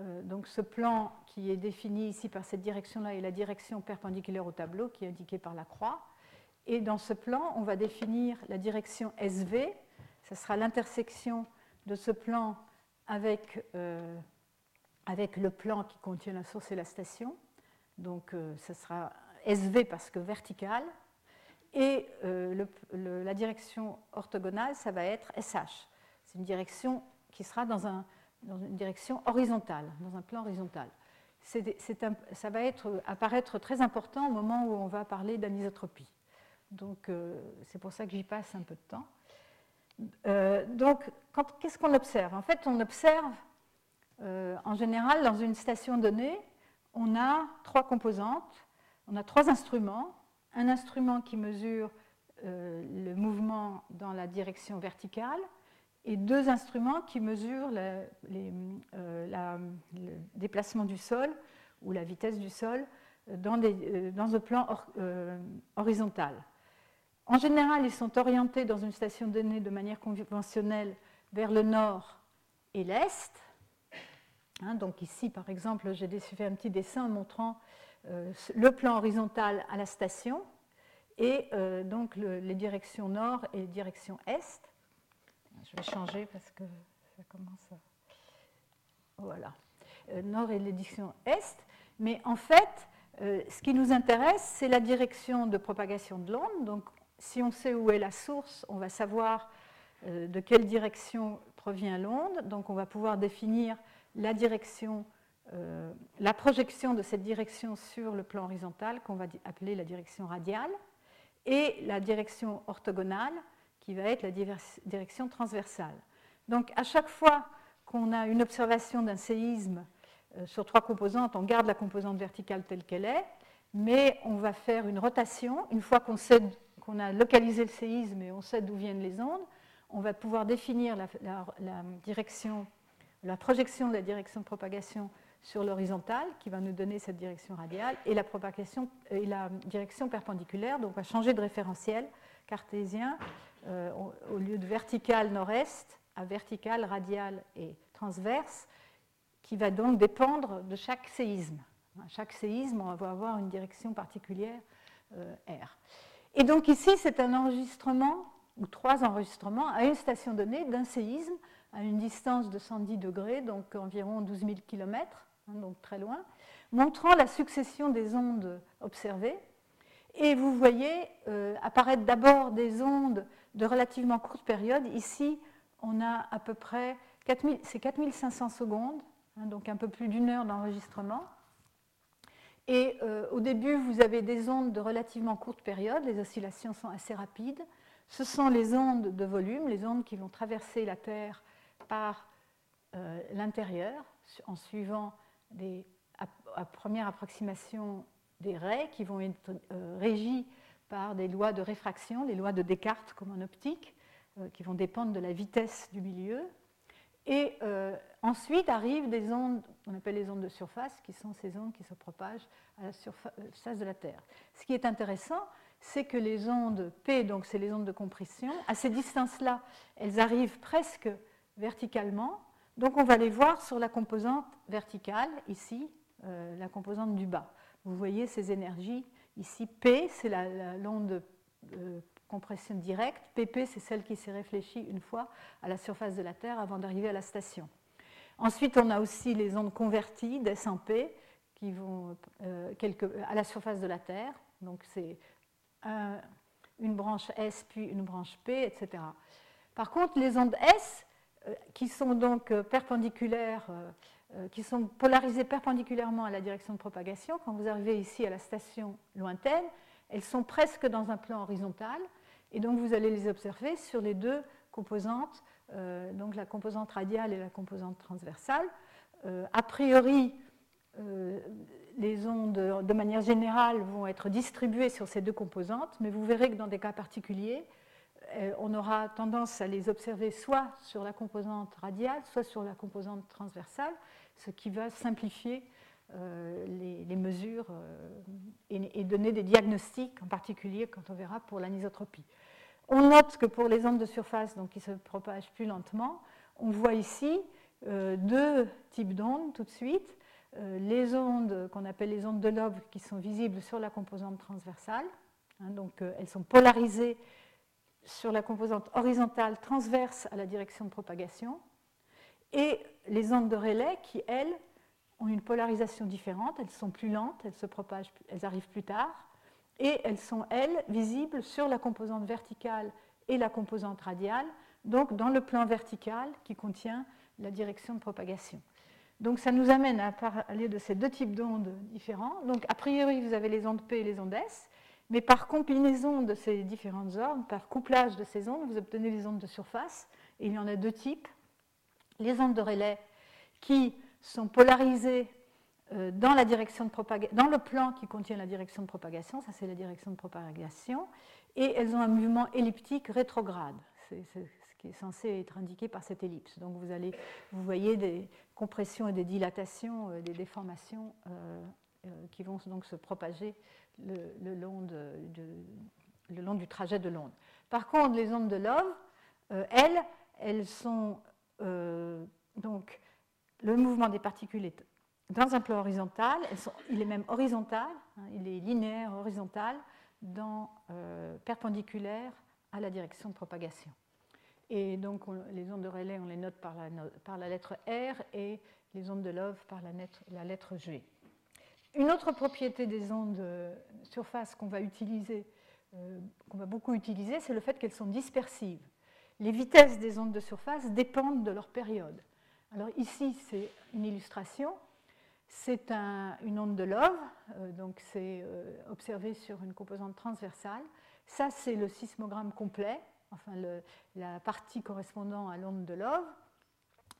Euh, donc ce plan qui est défini ici par cette direction-là est la direction perpendiculaire au tableau qui est indiquée par la croix. Et dans ce plan, on va définir la direction SV. Ce sera l'intersection de ce plan avec avec le plan qui contient la source et la station. Donc euh, ce sera SV parce que vertical. Et euh, la direction orthogonale, ça va être SH. C'est une direction qui sera dans, un, dans, une direction horizontale, dans un plan horizontal. ça va apparaître très important au moment où on va parler d'anisotropie. Donc euh, c'est pour ça que j'y passe un peu de temps. donc qu'est-ce qu'on observe? En fait, on observe euh, en général, dans une station donnée, on a trois composantes, on a trois instruments. Un instrument qui mesure euh, le mouvement dans la direction verticale et deux instruments qui mesurent le déplacement du sol ou la vitesse du sol dans, dans un plan horizontal. En général, ils sont orientés dans une station donnée de manière conventionnelle vers le nord et l'est. Hein, donc ici, par exemple, j'ai fait un petit dessin montrant euh, le plan horizontal à la station et euh, donc les directions nord et direction est. Je vais changer parce que ça commence à... Voilà. Euh, nord et les directions est. Mais en fait, ce qui nous intéresse, c'est la direction de propagation de l'onde. Donc si on sait où est la source, on va savoir euh, de quelle direction provient l'onde. Donc on va pouvoir définir la direction, euh, la projection de cette direction sur le plan horizontal qu'on va appeler la direction radiale et la direction orthogonale qui va être la direction transversale. Donc à chaque fois qu'on a une observation d'un séisme euh, sur trois composantes, on garde la composante verticale telle qu'elle est, mais on va faire une rotation une fois qu'on sait qu'on a localisé le séisme et on sait d'où viennent les ondes, on va pouvoir définir la, direction, la projection de la direction de propagation sur l'horizontale, qui va nous donner cette direction radiale, et la, propagation, et la direction perpendiculaire. Donc on va changer de référentiel cartésien euh, au lieu de vertical nord-est à vertical, radial et transverse, qui va donc dépendre de chaque séisme. Chaque séisme, on va avoir une direction particulière euh, R. Et donc ici, c'est un enregistrement, ou trois enregistrements, à une station donnée d'un séisme à une distance de 110 degrés, donc environ 12 000 km, donc très loin, montrant la succession des ondes observées. Et vous voyez euh, apparaître d'abord des ondes de relativement courte période. Ici, on a à peu près 4500 secondes, hein, donc un peu plus d'une heure d'enregistrement. Et euh, au début, vous avez des ondes de relativement courte période, les oscillations sont assez rapides. Ce sont les ondes de volume, les ondes qui vont traverser la Terre par euh, l'intérieur en suivant à, première approximation des raies qui vont être euh, régies par des lois de réfraction, les lois de Descartes comme en optique, qui vont dépendre de la vitesse du milieu. Et euh, ensuite arrivent des ondes, on appelle les ondes de surface, qui sont ces ondes qui se propagent à la surface de la Terre. Ce qui est intéressant, c'est que les ondes P, donc c'est les ondes de compression, à ces distances-là, elles arrivent presque verticalement. Donc on va les voir sur la composante verticale, ici, euh, la composante du bas. Vous voyez ces énergies. Ici, P, c'est l'onde euh, compression directe. PP, c'est celle qui s'est réfléchie une fois à la surface de la Terre avant d'arriver à la station. Ensuite, on a aussi les ondes converties d'S en P qui vont euh, à la surface de la Terre. Donc, c'est une branche S puis une branche P, etc. Par contre, les ondes S, euh, qui sont donc perpendiculaires, qui sont polarisées perpendiculairement à la direction de propagation, quand vous arrivez ici à la station lointaine, elles sont presque dans un plan horizontal, et donc vous allez les observer sur les deux composantes, euh, donc la composante radiale et la composante transversale. Euh, a priori, euh, les ondes, de manière générale, vont être distribuées sur ces deux composantes, mais vous verrez que dans des cas particuliers, on aura tendance à les observer soit sur la composante radiale, soit sur la composante transversale, ce qui va simplifier euh, les, mesures euh, et, donner des diagnostics, en particulier quand on verra pour l'anisotropie. On note que pour les ondes de surface donc, qui se propagent plus lentement, on voit ici euh, deux types d'ondes tout de suite. les ondes qu'on appelle les ondes de Loeb qui sont visibles sur la composante transversale. Hein, donc elles sont polarisées sur la composante horizontale transverse à la direction de propagation. Et les ondes de relais qui, elles, ont une polarisation différente, elles sont plus lentes, elles se propagent, elles arrivent plus tard, et elles sont, elles, visibles sur la composante verticale et la composante radiale, donc dans le plan vertical qui contient la direction de propagation. Donc ça nous amène à parler de ces deux types d'ondes différents. Donc a priori, vous avez les ondes P et les ondes S, mais par combinaison de ces différentes ondes, par couplage de ces ondes, vous obtenez les ondes de surface, et il y en a deux types. Les ondes de relais qui sont polarisées euh, dans, la direction de dans le plan qui contient la direction de propagation, ça c'est la direction de propagation, et elles ont un mouvement elliptique rétrograde. C'est ce qui est censé être indiqué par cette ellipse. Donc vous, voyez des compressions et des dilatations, des déformations qui vont donc se propager le, long, du trajet de l'onde. Par contre, les ondes de Love, elles, elles sont donc le mouvement des particules est dans un plan horizontal, il est même horizontal, hein, il est linéaire horizontal, euh, perpendiculaire à la direction de propagation. Et donc les ondes de relais, on les note par la, lettre R et les ondes de Love par la la lettre G. Une autre propriété des ondes de surface qu'on va utiliser, euh, qu'on va beaucoup utiliser, c'est le fait qu'elles sont dispersives. Les vitesses des ondes de surface dépendent de leur période. Alors ici, c'est une illustration. C'est une onde de Love, euh, donc c'est euh, observé sur une composante transversale. Ça, c'est le sismogramme complet, enfin la partie correspondant à l'onde de Love.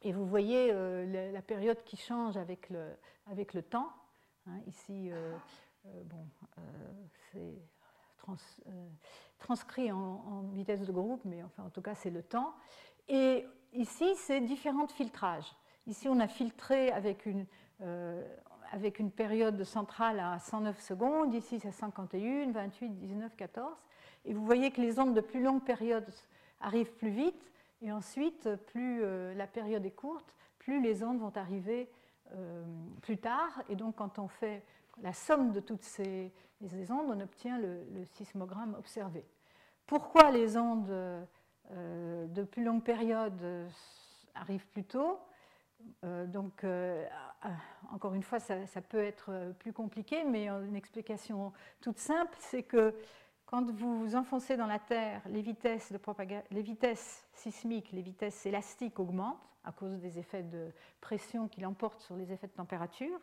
Et vous voyez euh, la, période qui change avec le temps. Hein, ici, bon, c'est transcrit en, vitesse de groupe, mais enfin, en tout cas, c'est le temps. Et ici, c'est différents filtrages. Ici, on a filtré avec une, euh, avec une période centrale à 109 secondes. Ici, c'est 51, 28, 19, 14. Et vous voyez que les ondes de plus longue période arrivent plus vite. Et ensuite, plus euh, la période est courte, plus les ondes vont arriver euh, plus tard. Et donc, quand on fait la somme de toutes ces, ondes, on obtient le, sismogramme observé. Pourquoi les ondes euh, de plus longue période euh, arrive plus tôt? Donc, encore une fois, ça, peut être plus compliqué, mais une explication toute simple, c'est que quand vous vous enfoncez dans la Terre, les vitesses, sismiques, les vitesses élastiques augmentent à cause des effets de pression qui l'emportent sur les effets de température.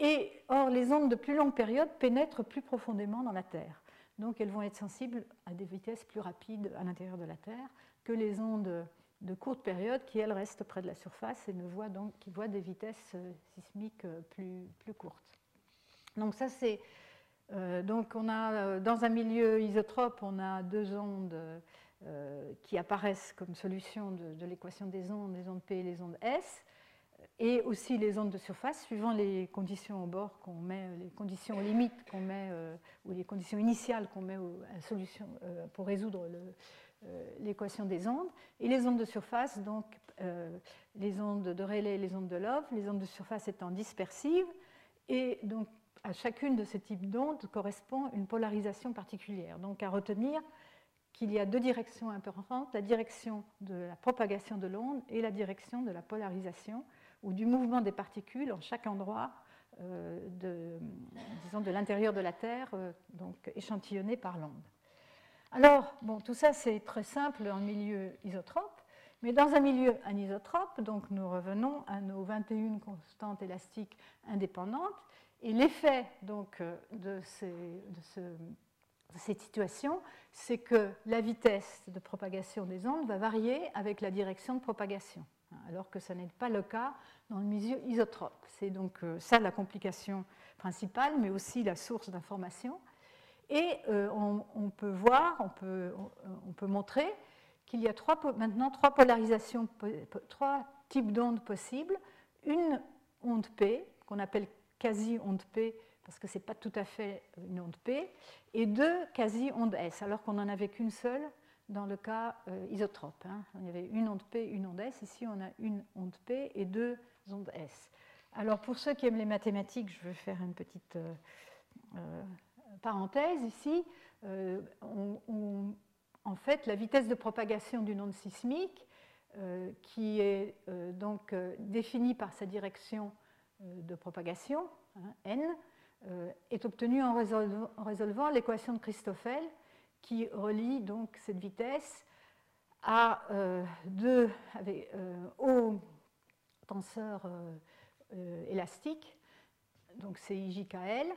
Et or, les ondes de plus longue période pénètrent plus profondément dans la Terre. Donc elles vont être sensibles à des vitesses plus rapides à l'intérieur de la Terre que les ondes de courte période qui, elles, restent près de la surface et ne voient donc, qui voient des vitesses euh, sismiques euh, plus, plus courtes. Donc ça, c'est... Euh, donc on a, dans un milieu isotrope, on a deux ondes qui apparaissent comme solution de, l'équation des ondes, les ondes P et les ondes S et aussi les ondes de surface, suivant les conditions au bord qu'on met, les conditions limites qu'on met, euh, ou les conditions initiales qu'on met à solution euh, pour résoudre euh, l'équation des ondes. Et les ondes de surface, donc les ondes de Rayleigh et les ondes de Love, les ondes de surface étant dispersives, et donc à chacune de ces types d'ondes correspond une polarisation particulière. Donc à retenir qu'il y a deux directions importantes, la direction de la propagation de l'onde et la direction de la polarisation ou du mouvement des particules en chaque endroit euh, de, disons, de l'intérieur de la Terre, euh, donc échantillonné par l'onde. Alors, bon, tout ça c'est très simple en milieu isotrope, mais dans un milieu anisotrope, donc nous revenons à nos 21 constantes élastiques indépendantes, et l'effet donc euh, de, cette situation, c'est que la vitesse de propagation des ondes va varier avec la direction de propagation. Hein, alors que ce n'est pas le cas dans le milieu isotrope. C'est donc euh, ça la complication principale, mais aussi la source d'information. Et euh, on, peut voir, on peut, on peut montrer qu'il y a maintenant trois polarisations, trois types d'ondes possibles. Une onde P, qu'on appelle quasi-onde P, parce que ce n'est pas tout à fait une onde P, et deux quasi-ondes S, alors qu'on n'en avait qu'une seule dans le cas euh, isotrope. Hein. Il y avait une onde P, une onde S. Ici, on a une onde P et deux ondes S. Alors, pour ceux qui aiment les mathématiques, je vais faire une petite euh, euh, parenthèse ici. en fait, la vitesse de propagation d'une onde sismique, qui est donc définie par sa direction de propagation, hein, n, est obtenue en résolvant l'équation de Christoffel qui relie donc cette vitesse à euh, deux, euh, au tenseur euh, élastique, donc c'est IJKL,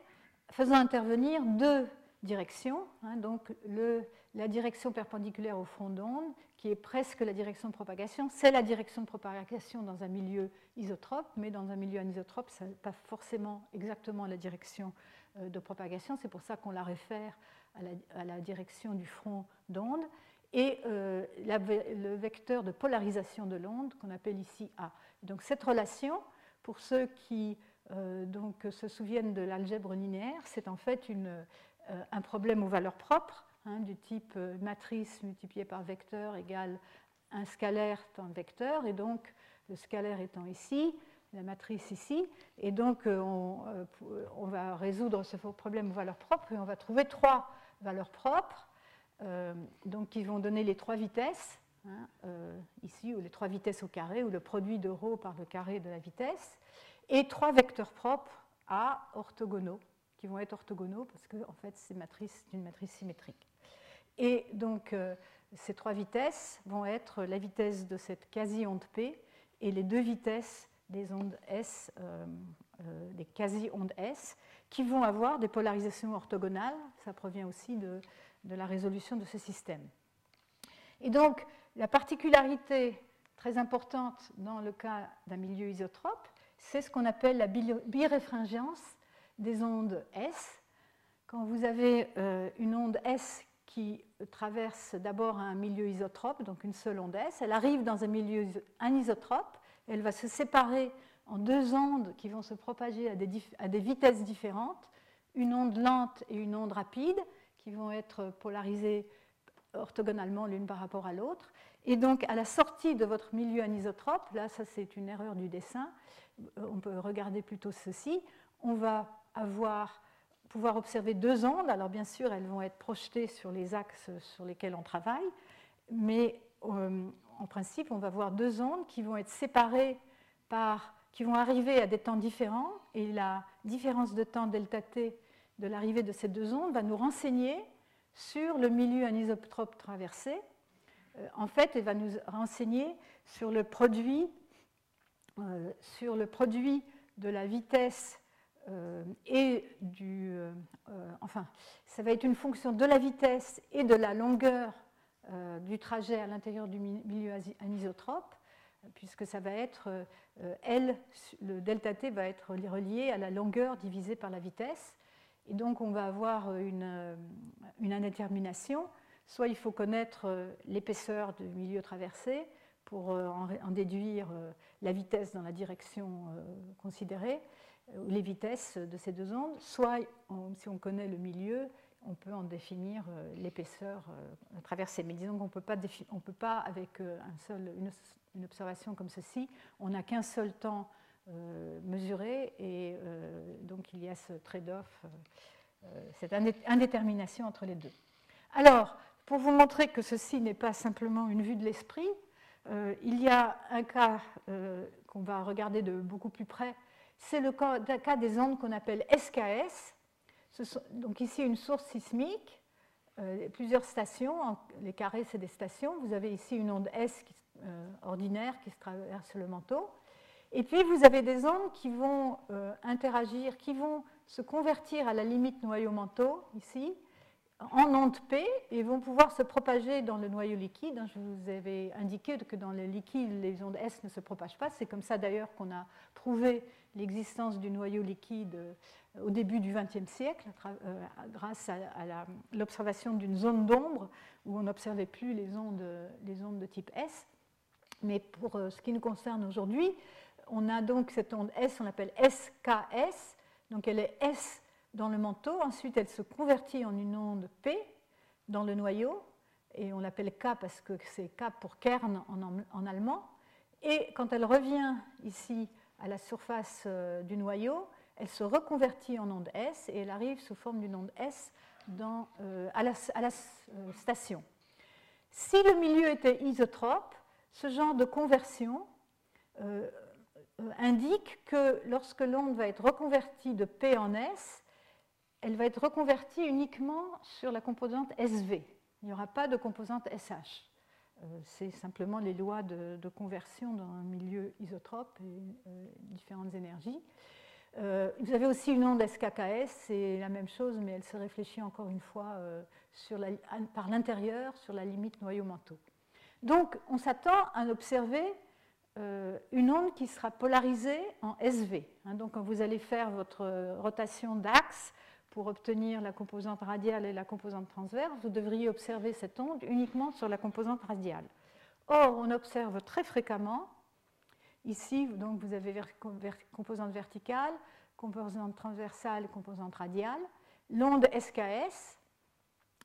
faisant intervenir deux directions, hein, donc le, la direction perpendiculaire au front d'onde, qui est presque la direction de propagation, c'est la direction de propagation dans un milieu isotrope, mais dans un milieu anisotrope, ce n'est pas forcément exactement la direction de propagation, c'est pour ça qu'on la réfère à la, direction du front d'onde. et le vecteur de polarisation de l'onde qu'on appelle ici A. Donc cette relation, pour ceux qui donc, se souviennent de l'algèbre linéaire, c'est en fait un problème aux valeurs propres, hein, du type matrice multipliée par vecteur égale un scalaire temps vecteur, et donc le scalaire étant ici, la matrice ici, et donc euh, euh, on, va résoudre ce problème aux valeurs propres, et on va trouver trois valeurs propres, euh, donc qui vont donner les trois vitesses, hein, ici, ou les trois vitesses au carré, ou le produit de ρ par le carré de la vitesse, et trois vecteurs propres à orthogonaux, qui vont être orthogonaux parce que en fait c'est une matrice symétrique. Et donc ces trois vitesses vont être la vitesse de cette quasi-onde P et les deux vitesses des ondes S, euh, euh, des quasi-ondes S, qui vont avoir des polarisations orthogonales. Ça provient aussi de, la résolution de ce système. Et donc, la particularité très importante dans le cas d'un milieu isotrope, c'est ce qu'on appelle la biréfringence des ondes S. Quand vous avez euh, une onde S qui traverse d'abord un milieu isotrope, donc une seule onde S. Elle arrive dans un milieu anisotrope, elle va se séparer en deux ondes qui vont se propager à des, à des vitesses différentes, une onde lente et une onde rapide, qui vont être polarisées orthogonalement l'une par rapport à l'autre. Et donc, à la sortie de votre milieu anisotrope, là, ça c'est une erreur du dessin, on peut regarder plutôt ceci, on va avoir pouvoir observer deux ondes. Alors bien sûr, elles vont être projetées sur les axes sur lesquels on travaille, mais euh, en principe, on va voir deux ondes qui vont être séparées par, qui vont arriver à des temps différents, et la différence de temps delta t de l'arrivée de ces deux ondes va nous renseigner sur le milieu anisotrope traversé. Euh, en fait, elle va nous renseigner sur le produit, euh, sur le produit de la vitesse euh, et du. Euh, euh, enfin, ça va être une fonction de la vitesse et de la longueur du trajet à l'intérieur du milieu anisotrope, puisque ça va être L, le delta t va être relié à la longueur divisée par la vitesse. Et donc, on va avoir une, une indétermination. Soit il faut connaître l'épaisseur du milieu traversé pour en déduire la vitesse dans la direction considérée, les vitesses de ces deux ondes, soit si on connaît le milieu, on peut en définir euh, l'épaisseur euh, traversée. Mais disons qu'on ne peut pas, avec un seul, une, observation comme ceci, on n'a qu'un seul temps mesuré et donc il y a ce trade-off, cette indétermination entre les deux. Alors, pour vous montrer que ceci n'est pas simplement une vue de l'esprit, il y a un cas qu'on va regarder de beaucoup plus près c'est le cas des ondes qu'on appelle SKS. donc ici une source sismique, euh, plusieurs stations, les carrés c'est des stations. Vous avez ici une onde S euh, ordinaire qui se traverse le manteau. Et puis vous avez des ondes qui vont euh, interagir, qui vont se convertir à la limite noyau-manteau, ici, en ondes P, et vont pouvoir se propager dans le noyau liquide. Je vous avais indiqué que dans le liquide, les ondes S ne se propagent pas. C'est comme ça d'ailleurs qu'on a prouvé l'existence du noyau liquide euh, au début du XXe siècle, euh, grâce à, l'observation d'une zone d'ombre où on n'observait plus les ondes, les ondes de type S. Mais pour euh, ce qui nous concerne aujourd'hui, on a donc cette onde S, on l'appelle SKS, donc elle est S dans le manteau, ensuite elle se convertit en une onde P dans le noyau, et on l'appelle K parce que c'est K pour Kern en, allemand, et quand elle revient ici à la surface euh, du noyau, elle se reconvertit en onde S et elle arrive sous forme d'une onde S dans, euh, à la, euh, station. Si le milieu était isotrope, ce genre de conversion indique que lorsque l'onde va être reconvertie de P en S, elle va être reconvertie uniquement sur la composante SV. Il n'y aura pas de composante SH. Euh, c'est simplement les lois de, conversion dans un milieu isotrope et euh, différentes énergies. Euh, vous avez aussi une onde SKKS, c'est la même chose, mais elle se réfléchit encore une fois par l'intérieur sur la limite noyau-manteau. Donc, on s'attend à observer une onde qui sera polarisée en SV. Hein. donc, quand vous allez faire votre rotation d'axe pour obtenir la composante radiale et la composante transverse, vous devriez observer cette onde uniquement sur la composante radiale. Or, on observe très fréquemment, ici, donc vous avez composante verticale, composante transversale, composante radiale, l'onde SKS,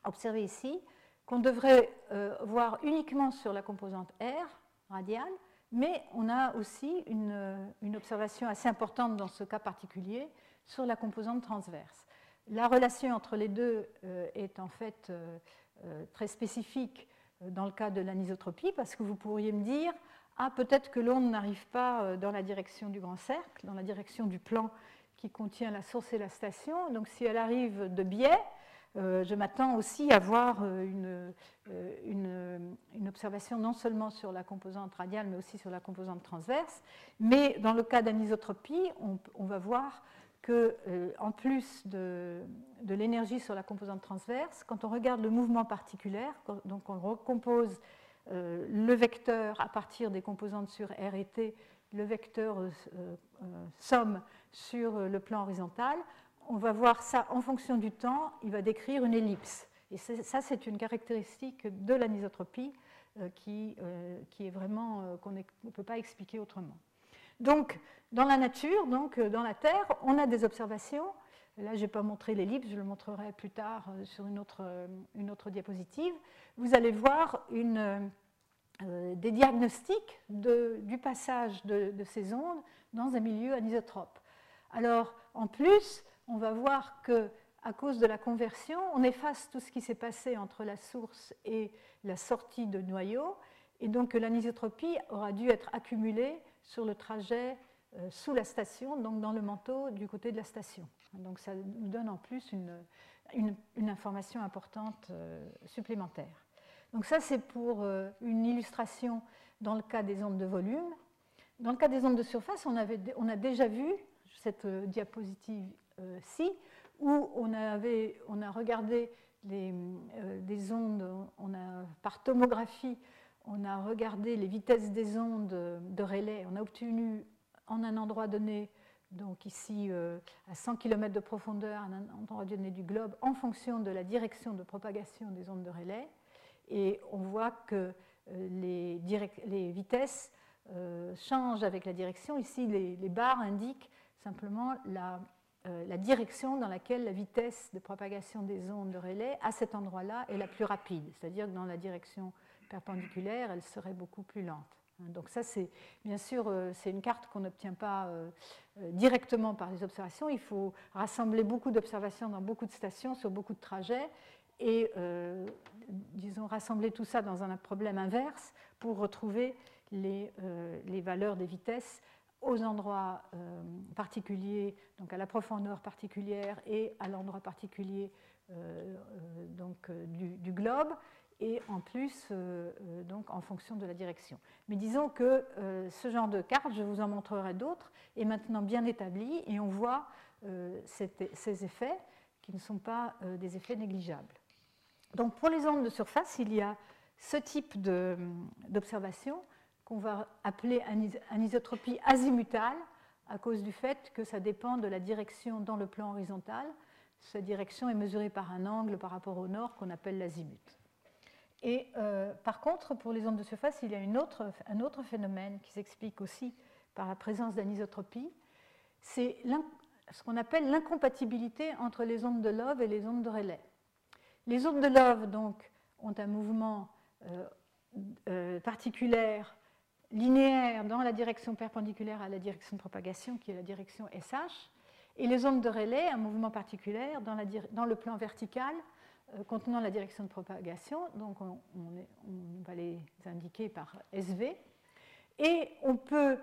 observée ici, qu'on devrait euh, voir uniquement sur la composante R radiale, mais on a aussi une, une, observation assez importante dans ce cas particulier sur la composante transverse. La relation entre les deux euh, est en fait euh, euh, très spécifique dans le cas de l'anisotropie, parce que vous pourriez me dire, ah, peut-être que l'onde n'arrive pas dans la direction du grand cercle, dans la direction du plan qui contient la source et la station. Donc si elle arrive de biais, je m'attends aussi à voir une, une, observation non seulement sur la composante radiale, mais aussi sur la composante transverse. Mais dans le cas d'anisotropie, on, on, va voir que, euh, en plus de, l'énergie sur la composante transverse, quand on regarde le mouvement particulier, donc on recompose euh, le vecteur à partir des composantes sur R et T, le vecteur euh, somme sur le plan horizontal, on va voir ça en fonction du temps, il va décrire une ellipse. Et ça, c'est une caractéristique de l'anisotropie qui, est vraiment qu'on ne peut pas expliquer autrement. Donc, dans la nature, donc euh, dans la Terre, on a des observations. Là, je n'ai pas montré l'ellipse, je le montrerai plus tard euh, sur une autre, euh, une autre diapositive. Vous allez voir des diagnostics du passage de, ces ondes dans un milieu anisotrope. Alors, en plus, on va voir que à cause de la conversion, on efface tout ce qui s'est passé entre la source et la sortie de noyau, et donc l'anisotropie aura dû être accumulée sur le trajet euh, sous la station, donc dans le manteau du côté de la station. Donc ça nous donne en plus une, information importante euh, supplémentaire. Donc ça c'est pour euh, une illustration dans le cas des ondes de volume. Dans le cas des ondes de surface, on, avait, on a déjà vu cette diapositive-ci, où on, avait, on a regardé les, des ondes par tomographie on a regardé les vitesses des ondes de relais, on a obtenu en un endroit donné, donc ici euh, à 100 km de profondeur, un endroit donné du globe, en fonction de la direction de propagation des ondes de relais. Et on voit que euh, les, vitesses euh, changent avec la direction. Ici, les, barres indiquent simplement la, direction dans laquelle la vitesse de propagation des ondes de relais à cet endroit-là est la plus rapide, c'est-à-dire dans la direction perpendiculaire, elle serait beaucoup plus lente. Hein, donc ça, c'est bien sûr, euh, c'est une carte qu'on n'obtient pas euh, euh, directement par les observations. Il faut rassembler beaucoup d'observations dans beaucoup de stations, sur beaucoup de trajets, et, disons, rassembler tout ça dans un problème inverse pour retrouver les, les valeurs des vitesses aux endroits particuliers, donc à la profondeur particulière et à l'endroit particulier donc, du, globe et en plus euh, euh, donc en fonction de la direction. Mais disons que euh, ce genre de carte, je vous en montrerai d'autres, est maintenant bien établi et on voit ces effets qui ne sont pas des effets négligeables. Donc pour les ondes de surface, il y a ce type d'observation qu'on va appeler anisotropie azimutale à cause du fait que ça dépend de la direction dans le plan horizontal. Cette direction est mesurée par un angle par rapport au nord qu'on appelle l'azimut. Et euh, par contre, pour les ondes de surface, il y a un autre phénomène qui s'explique aussi par la présence d'anisotropie. C'est ce qu'on appelle l'incompatibilité entre les ondes de Love et les ondes de Rayleigh. Les ondes de Love donc, ont un mouvement euh, euh, particulier, linéaire dans la direction perpendiculaire à la direction de propagation, qui est la direction SH, et les ondes de Rayleigh, un mouvement particulier dans, le plan vertical contenant la direction de propagation, donc on, va les indiquer par SV, et on peut,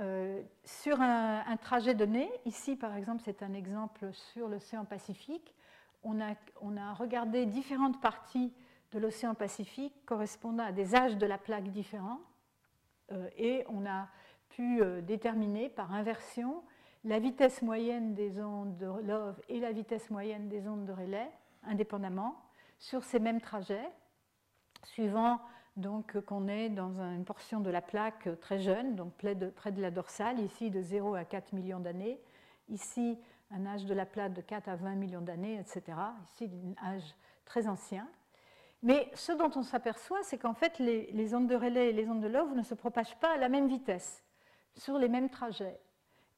euh, sur un, trajet donné, ici par exemple c'est un exemple sur l'océan Pacifique, on a, regardé différentes parties de l'océan Pacifique correspondant à des âges de la plaque différents, euh, et on a pu déterminer par inversion la vitesse moyenne des ondes de Love et la vitesse moyenne des ondes de Rayleigh indépendamment sur ces mêmes trajets, suivant donc qu'on est dans une portion de la plaque très jeune, donc près de, la dorsale, ici de 0 à 4 millions d'années, ici un âge de la plate de 4 à 20 millions d'années, etc. Ici, un âge très ancien. Mais ce dont on s'aperçoit, c'est qu'en fait, les, ondes de relais et les ondes de Love ne se propagent pas à la même vitesse, sur les mêmes trajets.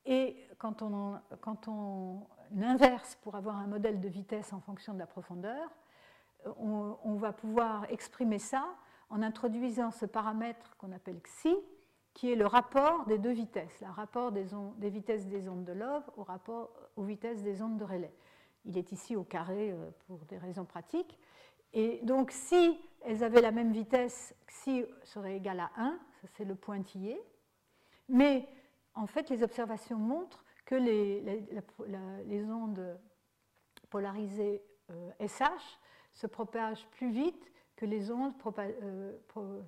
Et quand on, quand on inverse pour avoir un modèle de vitesse en fonction de la profondeur, on, va pouvoir exprimer ça en introduisant ce paramètre qu'on appelle xi, qui est le rapport des deux vitesses, le rapport des, des, vitesses des ondes de Love au rapport aux vitesses des ondes de relais. Il est ici au carré euh, pour des raisons pratiques. Et donc, si elles avaient la même vitesse, xi serait égal à 1, ça c'est le pointillé. Mais en fait, les observations montrent que les, ondes polarisées SH euh, se propagent plus vite que les ondes euh,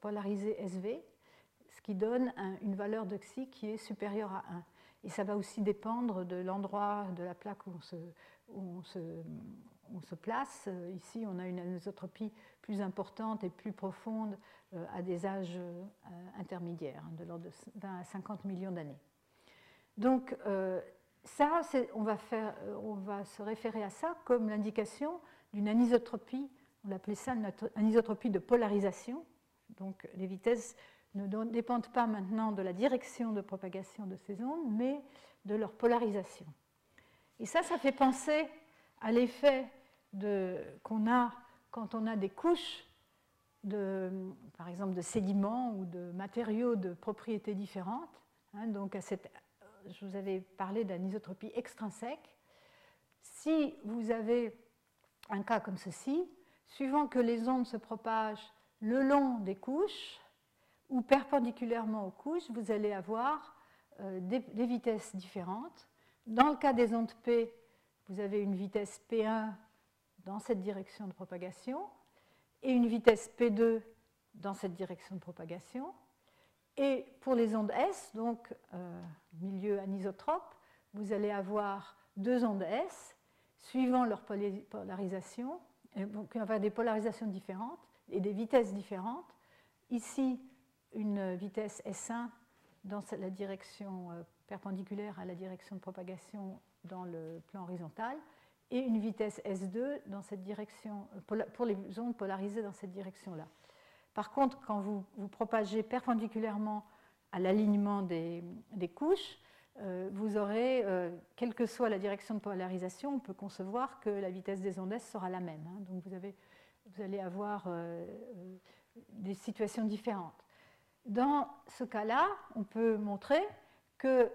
polarisées SV, ce qui donne une valeur de xi qui est supérieure à 1. Et ça va aussi dépendre de l'endroit de la plaque où on se, on se, place. Euh, ici, on a une anisotropie plus importante et plus profonde à des âges intermédiaires, hein, de l'ordre de 20 à 50 millions d'années. Donc, ça, on va, faire, on va se référer à ça comme l'indication d'une anisotropie, on l'appelait ça une anisotropie de polarisation. Donc, les vitesses ne dépendent pas maintenant de la direction de propagation de ces ondes, mais de leur polarisation. Et ça, ça fait penser à l'effet qu'on a quand on a des couches, de, par exemple, de sédiments ou de matériaux de propriétés différentes. Hein, donc, à cette, je vous avais parlé d'anisotropie extrinsèque. Si vous avez un cas comme ceci, suivant que les ondes se propagent le long des couches ou perpendiculairement aux couches, vous allez avoir euh, des vitesses différentes. Dans le cas des ondes P, vous avez une vitesse P1 dans cette direction de propagation et une vitesse P2 dans cette direction de propagation. Et pour les ondes S, donc euh, milieu anisotrope, vous allez avoir deux ondes S suivant leur polarisation, donc avoir des polarisations différentes et des vitesses différentes. Ici, une vitesse S1 dans la direction euh, perpendiculaire à la direction de propagation dans le plan horizontal, et une vitesse S2 dans cette direction, pour les ondes polarisées dans cette direction-là. Par contre, quand vous, vous propagez perpendiculairement à l'alignement des, couches, euh, vous aurez, euh, quelle que soit la direction de polarisation, on peut concevoir que la vitesse des ondes sera la même. Hein. donc vous, allez avoir euh, des situations différentes. Dans ce cas-là, on peut montrer que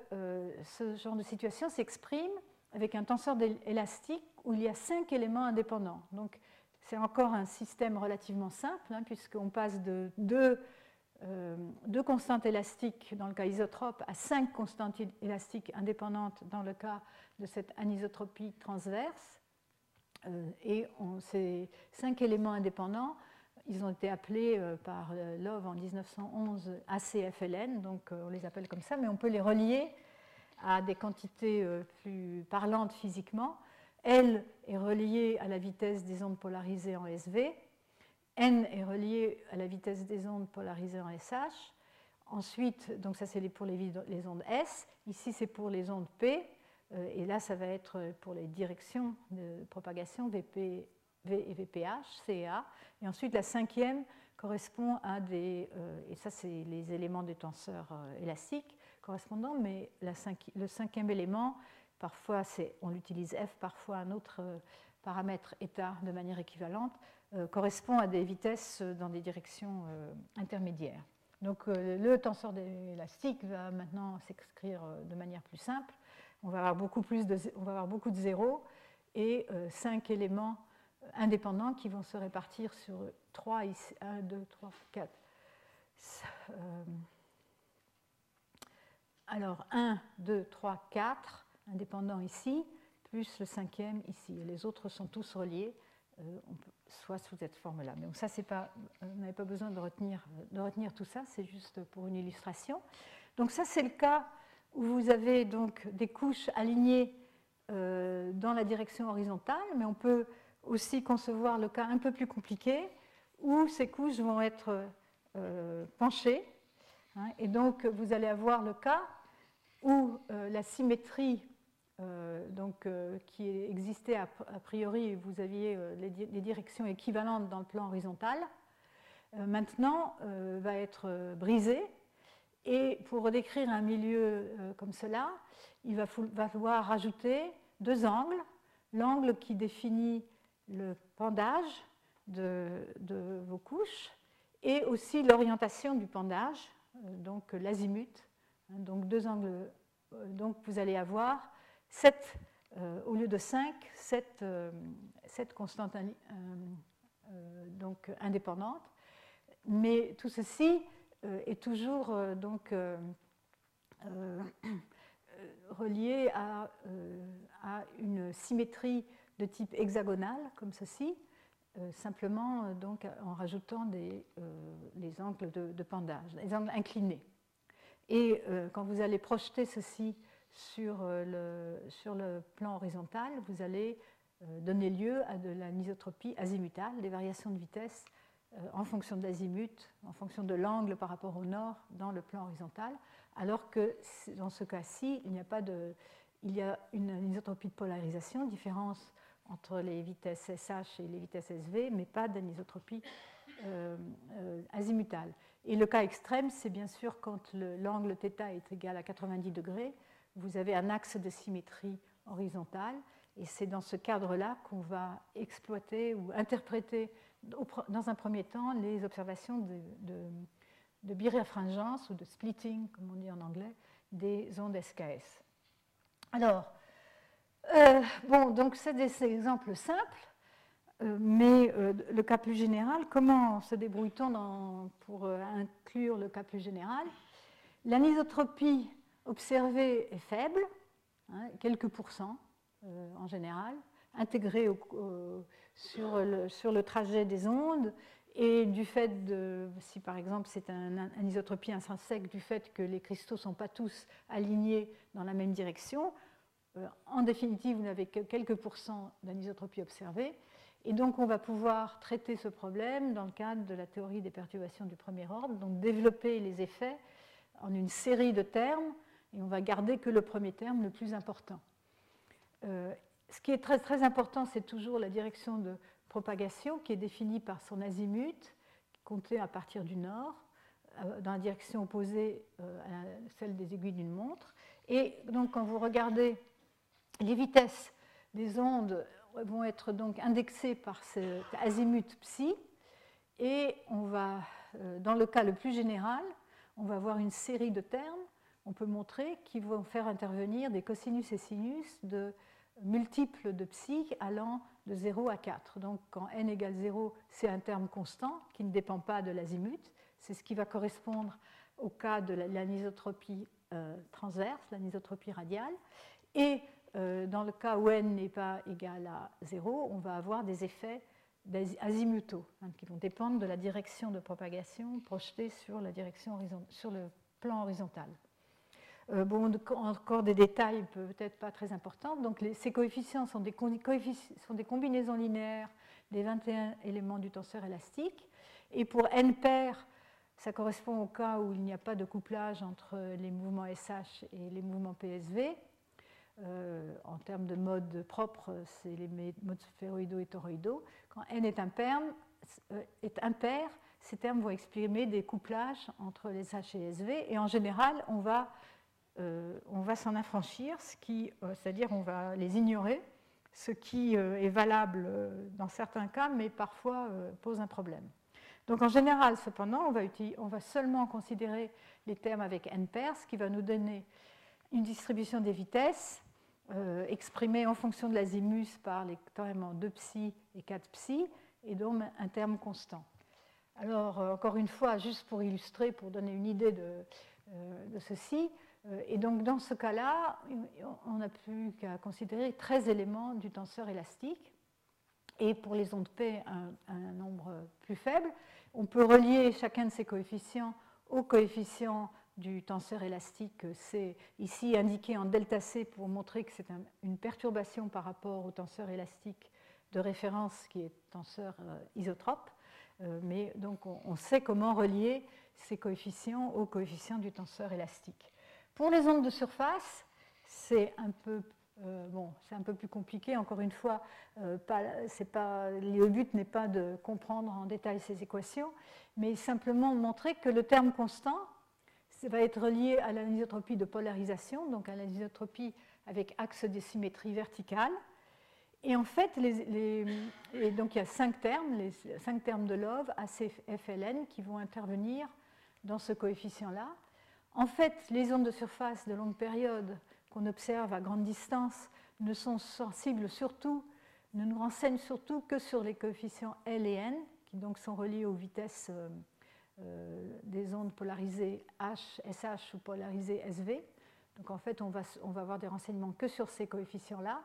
ce genre de situation s'exprime avec un tenseur élastique où il y a cinq éléments indépendants. Donc c'est encore un système relativement simple, hein, puisqu'on passe de euh, deux, constantes élastiques dans le cas isotrope à cinq constantes élastiques indépendantes dans le cas de cette anisotropie transverse. Euh, et ces cinq éléments indépendants, ils ont été appelés euh, par Love en 1911 ACFLN, donc on les appelle comme ça, mais on peut les relier à des quantités plus parlantes physiquement. L est relié à la vitesse des ondes polarisées en SV. N est relié à la vitesse des ondes polarisées en SH. Ensuite, donc ça c'est pour les, ondes S. Ici c'est pour les ondes P. Euh, et là ça va être pour les directions de propagation VP, V et VPH, CA. Et ensuite la cinquième correspond à des, euh, et ça c'est les éléments des tenseurs élastiques, correspondant, mais le cinquième élément, parfois on l'utilise f, parfois un autre euh, paramètre état de manière équivalente, euh, correspond à des vitesses dans des directions euh, intermédiaires. Donc le tenseur élastique va maintenant s'écrire de manière plus simple. On va avoir beaucoup, plus de, on va avoir beaucoup de zéros et cinq éléments indépendants qui vont se répartir sur 3, 1, 2, 3, 4. Alors 1, 2, 3, 4, indépendants ici, plus le cinquième ici. les autres sont tous reliés, euh, soit sous cette forme-là. Mais ça, c'est pas, vous n'avez pas besoin de retenir, de retenir tout ça, c'est juste pour une illustration. Donc ça, c'est le cas où vous avez donc des couches alignées euh, dans la direction horizontale, mais on peut aussi concevoir le cas un peu plus compliqué où ces couches vont être euh, penchées. Hein, et donc, vous allez avoir le cas où euh, la symétrie donc, qui existait a, priori, vous aviez les, directions équivalentes dans le plan horizontal, maintenant va être brisée. Et pour décrire un milieu comme cela, il va, falloir rajouter deux angles. L'angle qui définit le pendage de, vos couches et aussi l'orientation du pendage, euh, donc l'azimut. Hein, donc deux angles. Euh, donc vous allez avoir 7, euh, au lieu de 5, 7, constantes donc indépendantes. Mais tout ceci est toujours donc <coughs> relié à, à, une symétrie de type hexagonal, comme ceci, euh, simplement euh, donc, en rajoutant des, euh, les angles de, pendage, les angles inclinés. Et quand vous allez projeter ceci sur le, sur le plan horizontal, vous allez donner lieu à de l'anisotropie azimutale, des variations de vitesse en fonction de l'azimut, en fonction de l'angle par rapport au nord dans le plan horizontal, alors que dans ce cas-ci, il n'y a pas de, y a une anisotropie de polarisation, différence entre les vitesses SH et les vitesses SV, mais pas d'anisotropie euh, euh, azimutale. Et le cas extrême, c'est bien sûr quand l'angle θ est égal à 90 degrés, vous avez un axe de symétrie horizontale, et c'est dans ce cadre-là qu'on va exploiter ou interpréter dans un premier temps les observations de, de, ou de splitting, comme on dit en anglais, des ondes SKS. Alors, euh, bon, donc c'est des exemples simples, euh, mais euh, le cas plus général, comment se débrouille-t-on pour inclure le cas plus général? L'anisotropie observée est faible, hein, quelques pourcents en général, intégrée sur, le, trajet des ondes, et du fait de, si par exemple c'est un anisotropie intrinsèque, du fait que les cristaux ne sont pas tous alignés dans la même direction, euh, en définitive, vous n'avez que quelques pourcents d'anisotropie observée. Et donc, on va pouvoir traiter ce problème dans le cadre de la théorie des perturbations du premier ordre, donc développer les effets en une série de termes, et on va garder que le premier terme le plus important. Euh, ce qui est très, important, c'est toujours la direction de propagation qui est définie par son azimut, compté à partir du nord, euh, dans la direction opposée à celle des aiguilles d'une montre. Et donc, quand vous regardez les vitesses des ondes vont être donc indexées par cet azimut psi, et on va, euh, dans le cas le plus général, on va avoir une série de termes, on peut montrer, qui vont faire intervenir des cosinus et sinus de multiples de psi allant de 0 à 4. Donc quand n égale 0, c'est un terme constant qui ne dépend pas de l'azimut. C'est ce qui va correspondre au cas de l'anisotropie euh, transverse, l'anisotropie radiale. Et euh, dans le cas où n n'est pas égal à 0, on va avoir des effets azimutaux hein, qui vont dépendre de la direction de propagation projetée sur le plan horizontal. Euh, bon, encore des détails peut-être pas très importants. Donc ces coefficients sont des, sont des, combinaisons linéaires des 21 éléments du tenseur élastique. Et pour n paires, ça correspond au cas où il n'y a pas de couplage entre les mouvements SH et les mouvements PSV. Euh, en termes de mode propre, c'est les modes sphéroïdaux et toroïdaux. Quand n est impair, euh, est impair, ces termes vont exprimer des couplages entre les H et les SV, et en général, on va, on va s'en affranchir, c'est-à-dire on va les ignorer, ce qui est valable dans certains cas, mais parfois pose un problème. Donc en général, cependant, on va, seulement considérer les termes avec n pair, ce qui va nous donner une distribution des vitesses euh, exprimé en fonction de l'azimus par les termes en 2 psi et 4 psi, et donc un terme constant. Alors, euh, encore une fois, juste pour illustrer, pour donner une idée de, euh, ceci, et donc dans ce cas-là, on n'a plus qu'à considérer 13 éléments du tenseur élastique, et pour les ondes P, un, nombre plus faible. On peut relier chacun de ces coefficients au coefficient du tenseur élastique, c'est ici indiqué en delta C pour montrer que c'est une perturbation par rapport au tenseur élastique de référence qui est tenseur euh, isotrope. Euh, mais donc on sait comment relier ces coefficients aux coefficients du tenseur élastique. Pour les ondes de surface, c'est un peu bon, c'est un peu plus compliqué, encore une fois, pas, pas, le but n'est pas de comprendre en détail ces équations, mais simplement montrer que le terme constant va être relié à l'anisotropie de polarisation, donc à l'anisotropie avec axe de symétrie verticale. Et en fait, donc il y a cinq termes, les cinq termes de Love, ACFLN, qui vont intervenir dans ce coefficient-là. En fait, les ondes de surface de longue période qu'on observe à grande distance ne sont sensibles surtout, ne nous renseignent surtout que sur les coefficients L et N, qui donc sont reliés aux vitesses euh, euh, des ondes polarisées H, SH ou polarisées SV. Donc en fait, on va, on va avoir des renseignements que sur ces coefficients-là.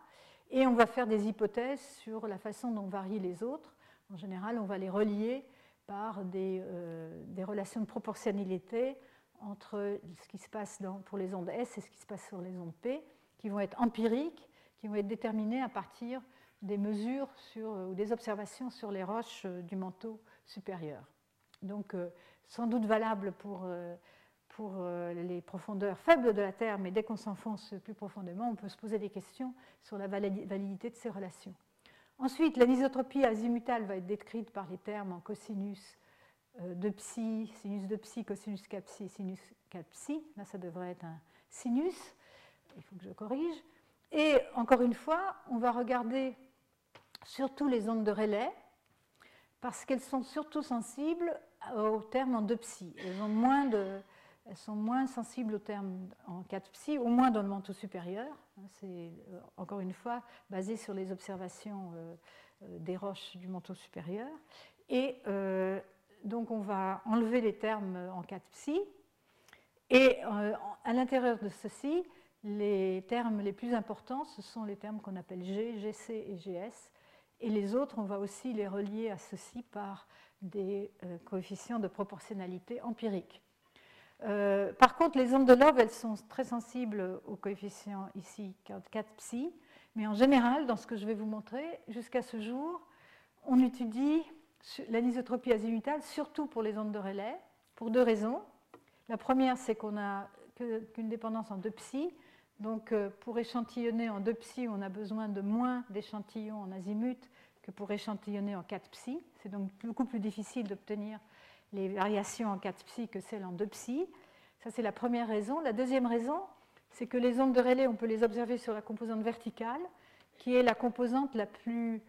Et on va faire des hypothèses sur la façon dont varient les autres. En général, on va les relier par des, euh, des relations de proportionnalité entre ce qui se passe pour les ondes S et ce qui se passe sur les ondes P, qui vont être empiriques, qui vont être déterminées à partir des mesures sur, ou des observations sur les roches euh, du manteau supérieur. Donc, euh, sans doute valable pour pour euh, les profondeurs faibles de la Terre, mais dès qu'on s'enfonce plus profondément, on peut se poser des questions sur la validité de ces relations. Ensuite, l'anisotropie azimutale va être décrite par les termes en cosinus euh, de psi, sinus de psi, cosinus k psi, sinus k psi. Là, ça devrait être un sinus. Il faut que je corrige. Et encore une fois, on va regarder surtout les ondes de relais, parce qu'elles sont surtout sensibles aux termes en 2 psi. Elles moins elles sont moins sensibles aux termes en 4 psi, au moins dans le manteau supérieur. Hein, c'est euh, encore une fois basé sur les observations euh, euh, des roches du manteau supérieur. Et donc on va enlever les termes en 4 psi. Et à l'intérieur de ceci, les termes les plus importants, ce sont les termes qu'on appelle G, GC et GS. Et les autres, on va aussi les relier à ceci par des coefficients de proportionnalité empirique. Euh, par contre, les ondes de Love, elles sont très sensibles au coefficient ici 4 psi, mais en général, dans ce que je vais vous montrer, jusqu'à ce jour, on étudie l'anisotropie azimutale surtout pour les ondes de relais, pour deux raisons. La première, c'est qu'on n'a qu'une dépendance en 2 psi, donc euh, pour échantillonner en 2 psi, on a besoin de moins d'échantillons en azimut que pour échantillonner en 4 psi. C'est donc beaucoup plus difficile d'obtenir les variations en 4 psi que celles en 2 psi. Ça, c'est la première raison. La deuxième raison, c'est que les ondes de relais, on peut les observer sur la composante verticale, qui est la composante la, plus,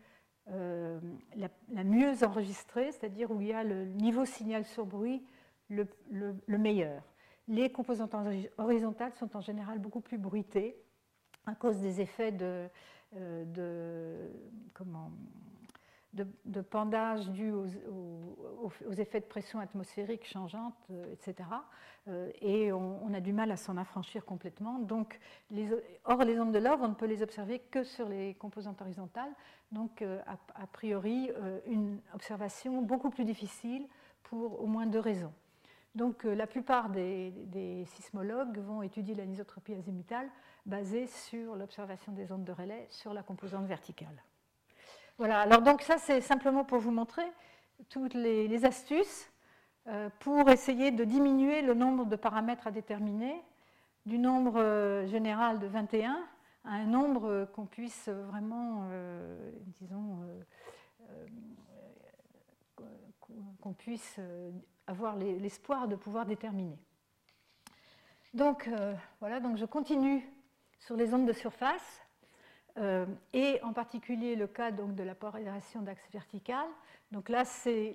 euh, la, mieux enregistrée, c'est-à-dire où il y a le niveau signal sur bruit le, meilleur. Les composantes horizontales sont en général beaucoup plus bruitées à cause des effets de, euh, de comment, de, pendage dû aux, effets de pression atmosphérique changeante, euh, etc. Euh, et on, a du mal à s'en affranchir complètement. Donc, or, les ondes de Love, on ne peut les observer que sur les composantes horizontales. Donc, euh, a, priori, une observation beaucoup plus difficile pour au moins deux raisons. Donc, la plupart des, des sismologues vont étudier l'anisotropie azimutale basée sur l'observation des ondes de relais sur la composante verticale. Voilà, alors donc ça c'est simplement pour vous montrer toutes les, astuces euh, pour essayer de diminuer le nombre de paramètres à déterminer du nombre euh, général de 21 à un nombre qu'on puisse vraiment, euh, disons, qu'on puisse avoir l'espoir de pouvoir déterminer. Donc voilà, donc je continue sur les ondes de surface. Euh, et en particulier le cas donc, de la polarisation d'axe vertical. Donc là, c'est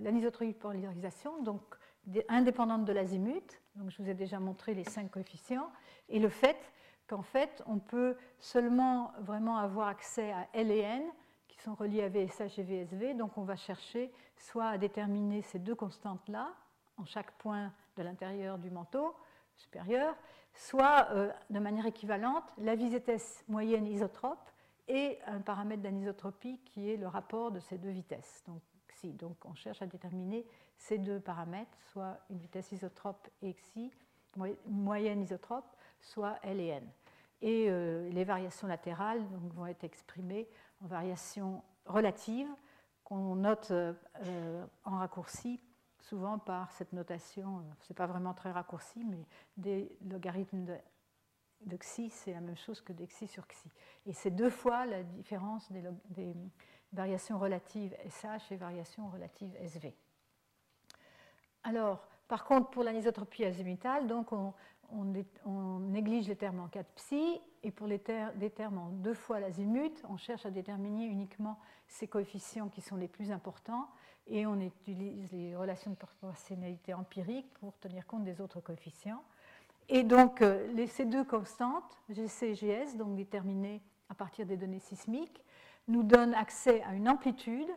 l'anisotropie de polarisation, donc indépendante de l'azimut. Donc je vous ai déjà montré les cinq coefficients. Et le fait qu'en fait, on peut seulement vraiment avoir accès à L et N, qui sont reliés à VSH et VSV. Donc on va chercher soit à déterminer ces deux constantes-là, en chaque point de l'intérieur du manteau supérieur, soit euh, de manière équivalente la vitesse moyenne isotrope et un paramètre d'anisotropie qui est le rapport de ces deux vitesses. Donc, si, donc on cherche à déterminer ces deux paramètres, soit une vitesse isotrope et xi, moyenne isotrope, soit L et N. Et euh, les variations latérales vont être exprimées en variations relatives qu'on note euh, en raccourci souvent par cette notation, euh, ce n'est pas vraiment très raccourci, mais des logarithmes de de xi, c'est la même chose que d'xi sur xi. Et c'est deux fois la différence des, variations relatives SH et variations relatives SV. Alors, par contre, pour l'anisotropie azimutale, donc on, néglige les termes en 4 psi, et pour les des termes en deux fois l'azimut, on cherche à déterminer uniquement ces coefficients qui sont les plus importants, et on utilise les relations de proportionnalité empirique pour tenir compte des autres coefficients. Et donc, euh, ces deux constantes, GC et GS, donc déterminées à partir des données sismiques, nous donnent accès à une amplitude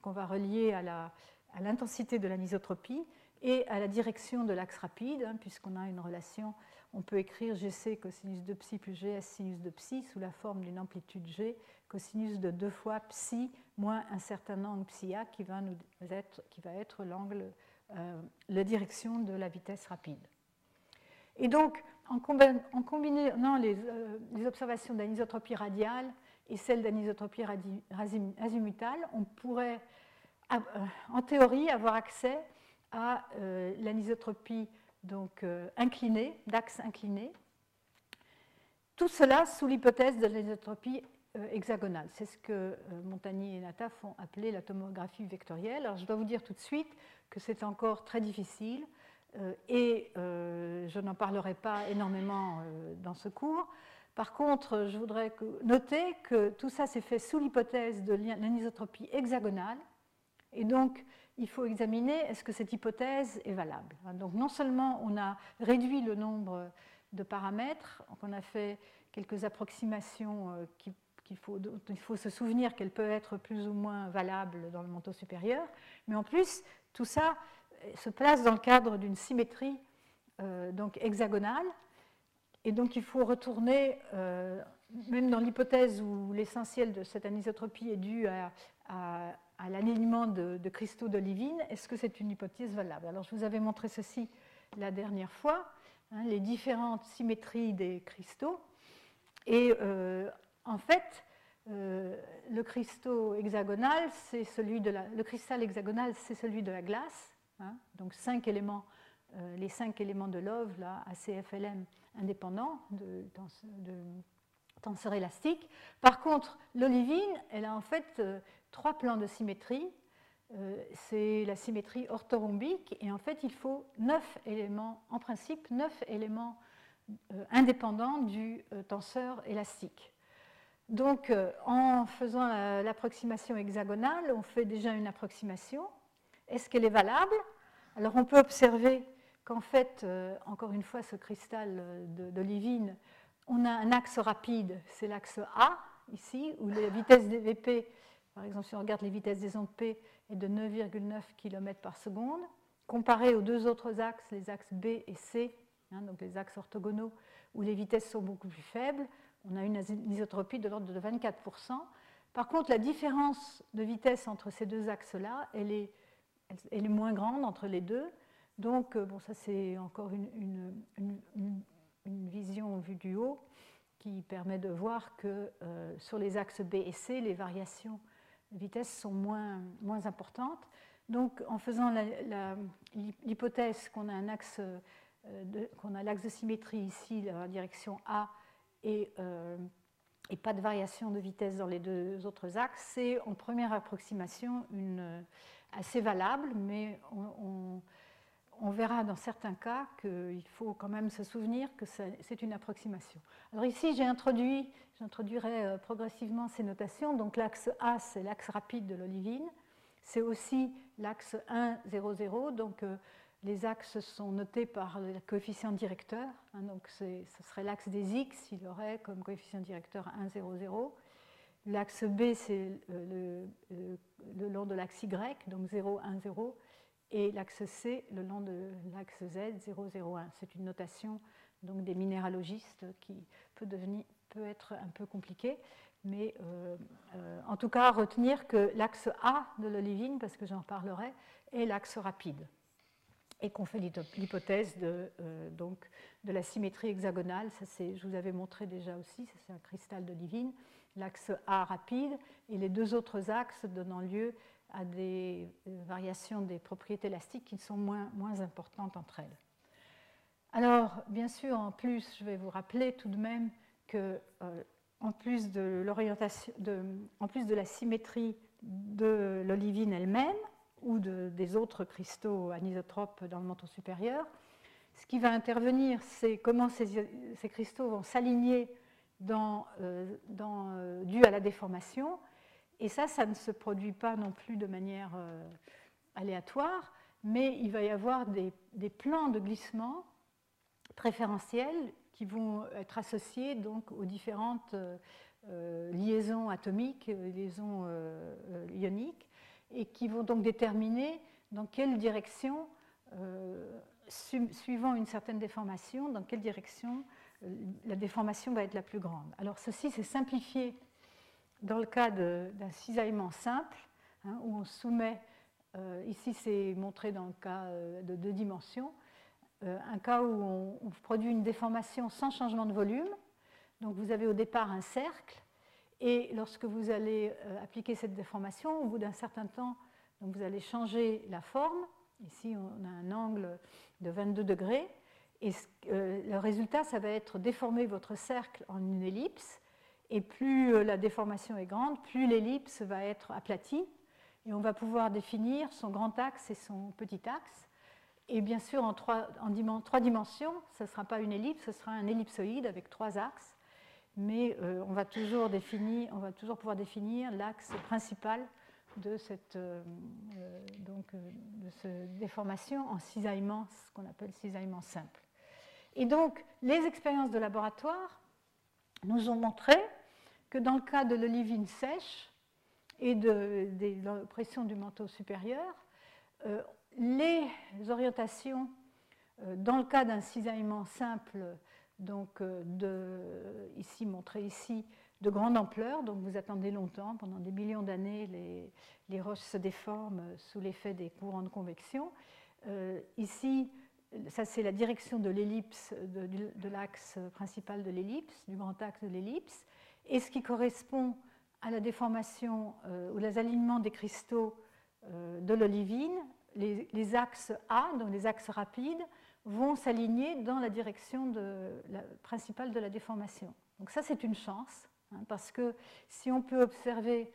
qu'on va relier à l'intensité de l'anisotropie et à la direction de l'axe rapide, hein, puisqu'on a une relation, on peut écrire GC cosinus de psi plus GS sinus de psi sous la forme d'une amplitude G cosinus de deux fois psi moins un certain angle psi A qui va, être, qui va être l'angle, euh, la direction de la vitesse rapide. Et donc, en, combinant les, euh, les observations d'anisotropie radiale et celles d'anisotropie azimutale, on pourrait, euh, en théorie, avoir accès à l'anisotropie donc inclinée, d'axe incliné. Tout cela sous l'hypothèse de l'anisotropie hexagonale. C'est ce que Montagny et Nata font appeler la tomographie vectorielle. Je dois vous dire tout de suite que c'est encore très difficile euh, et euh, je n'en parlerai pas énormément euh, dans ce cours. Par contre, je voudrais noter que tout ça s'est fait sous l'hypothèse de l'anisotropie hexagonale. Et donc, il faut examiner est-ce que cette hypothèse est valable. Donc, non seulement on a réduit le nombre de paramètres, on a fait quelques approximations il faut se souvenir qu'elles peuvent être plus ou moins valables dans le manteau supérieur, mais en plus, tout ça se place dans le cadre d'une symétrie euh, donc hexagonale. Et donc il faut retourner, euh, même dans l'hypothèse où l'essentiel de cette anisotropie est dû à, l'alignement de, cristaux d'olivine, est-ce que c'est une hypothèse valable? Alors je vous avais montré ceci la dernière fois, hein, les différentes symétries des cristaux. Et euh, en fait, la, le cristal hexagonal, c'est celui de la glace. Hein. donc cinq éléments, euh, les cinq éléments de Love, là, ACFLM indépendants de, tenseur élastique. Par contre, l'olivine, elle a en fait euh, trois plans de symétrie. Euh, c'est la symétrie orthorhombique et en fait il faut neuf éléments, en principe neuf éléments indépendants du tenseur élastique. Donc en faisant l'approximation hexagonale, on fait déjà une approximation. Est-ce qu'elle est valable? Alors on peut observer qu'en fait, euh, encore une fois, ce cristal euh, d'olivine, on a un axe rapide, c'est l'axe A, ici, où la vitesse des VP, par exemple, si on regarde les vitesses des ondes P, est de 9,9 km par seconde, comparé aux deux autres axes, les axes B et C, hein, donc les axes orthogonaux, où les vitesses sont beaucoup plus faibles, on a une anisotropie de l'ordre de 24%. Par contre, la différence de vitesse entre ces deux axes-là, elle est moins grande entre les deux. Donc, euh, bon, ça c'est encore une, vision vue du haut qui permet de voir que euh, sur les axes B et C, les variations de vitesse sont moins, moins importantes. Donc, en faisant l'hypothèse qu'on a un axe, euh, qu'on a l'axe de symétrie ici, la direction A, et, et, pas de variation de vitesse dans les deux autres axes, c'est en première approximation une assez valable, mais on, verra dans certains cas qu'il faut quand même se souvenir que c'est une approximation. Alors ici, j'ai introduit, j'introduirai euh, progressivement ces notations. Donc l'axe A, c'est l'axe rapide de l'olivine. C'est aussi l'axe 1, 0, 0. Donc euh, les axes sont notés par le coefficient directeur. Hein, donc ce serait l'axe des X, il aurait comme coefficient directeur 1, 0, 0. L'axe B, c'est le, long de l'axe Y, donc 0, 1, 0, et l'axe C, le long de l'axe Z, 0, 0, 1. C'est une notation des minéralogistes qui peut être un peu compliquée, mais euh, euh, en tout cas, retenir que l'axe A de l'olivine, parce que j'en parlerai, est l'axe rapide et qu'on fait l'hypothèse de, euh, donc, de la symétrie hexagonale. Ça, je vous avais montré déjà aussi, c'est un cristal d'olivine l'axe A rapide et les deux autres axes donnant lieu à des euh, variations des propriétés élastiques qui sont moins, moins importantes entre elles. Alors, bien sûr, en plus, je vais vous rappeler tout de même que, euh, en plus de l'orientation, en plus de la symétrie de l'olivine elle-même ou de, des autres cristaux anisotropes dans le manteau supérieur, ce qui va intervenir, c'est comment ces, cristaux vont s'aligner euh, euh, dû à la déformation. Et ça, ça ne se produit pas non plus de manière aléatoire, mais il va y avoir des, des plans de glissement préférentiels qui vont être associés donc aux différentes euh, liaisons atomiques, euh, liaisons euh, ioniques, et qui vont donc déterminer dans quelle direction, suivant une certaine déformation, dans quelle direction la déformation va être la plus grande. Alors ceci, c'est simplifié dans le cas d'un cisaillement simple, hein, où on soumet, ici c'est montré dans le cas de deux dimensions, un cas où on, produit une déformation sans changement de volume. Donc vous avez au départ un cercle, et lorsque vous allez euh, appliquer cette déformation, au bout d'un certain temps, vous allez changer la forme. Ici, on a un angle de 22 degrés. Et euh, le résultat, ça va être déformer votre cercle en une ellipse. Et plus euh, la déformation est grande, plus l'ellipse va être aplatie. Et on va pouvoir définir son grand axe et son petit axe. Et bien sûr, en trois, en trois dimensions, ce ne sera pas une ellipse, ce sera un ellipsoïde avec trois axes mais euh, on, va toujours définir, on va toujours pouvoir définir l'axe principal de cette, euh, euh, donc, de déformation en cisaillement, ce qu'on appelle cisaillement simple. Et donc, les expériences de laboratoire nous ont montré que dans le cas de l'olivine sèche et de, de pression du manteau supérieur, les orientations, dans le cas d'un cisaillement simple, donc euh, ici montré ici, de grande ampleur. Donc vous attendez longtemps, pendant des millions d'années, les, roches se déforment sous l'effet des courants de convection. Euh, ici, ça c'est la direction de l'ellipse, de, l'axe principal de l'ellipse, du grand axe de l'ellipse, et ce qui correspond à la déformation euh, ou les alignements des cristaux de l'olivine, les, les, axes A, donc les axes rapides, vont s'aligner dans la direction principale de la déformation. Donc ça, c'est une chance, hein, parce que si on peut observer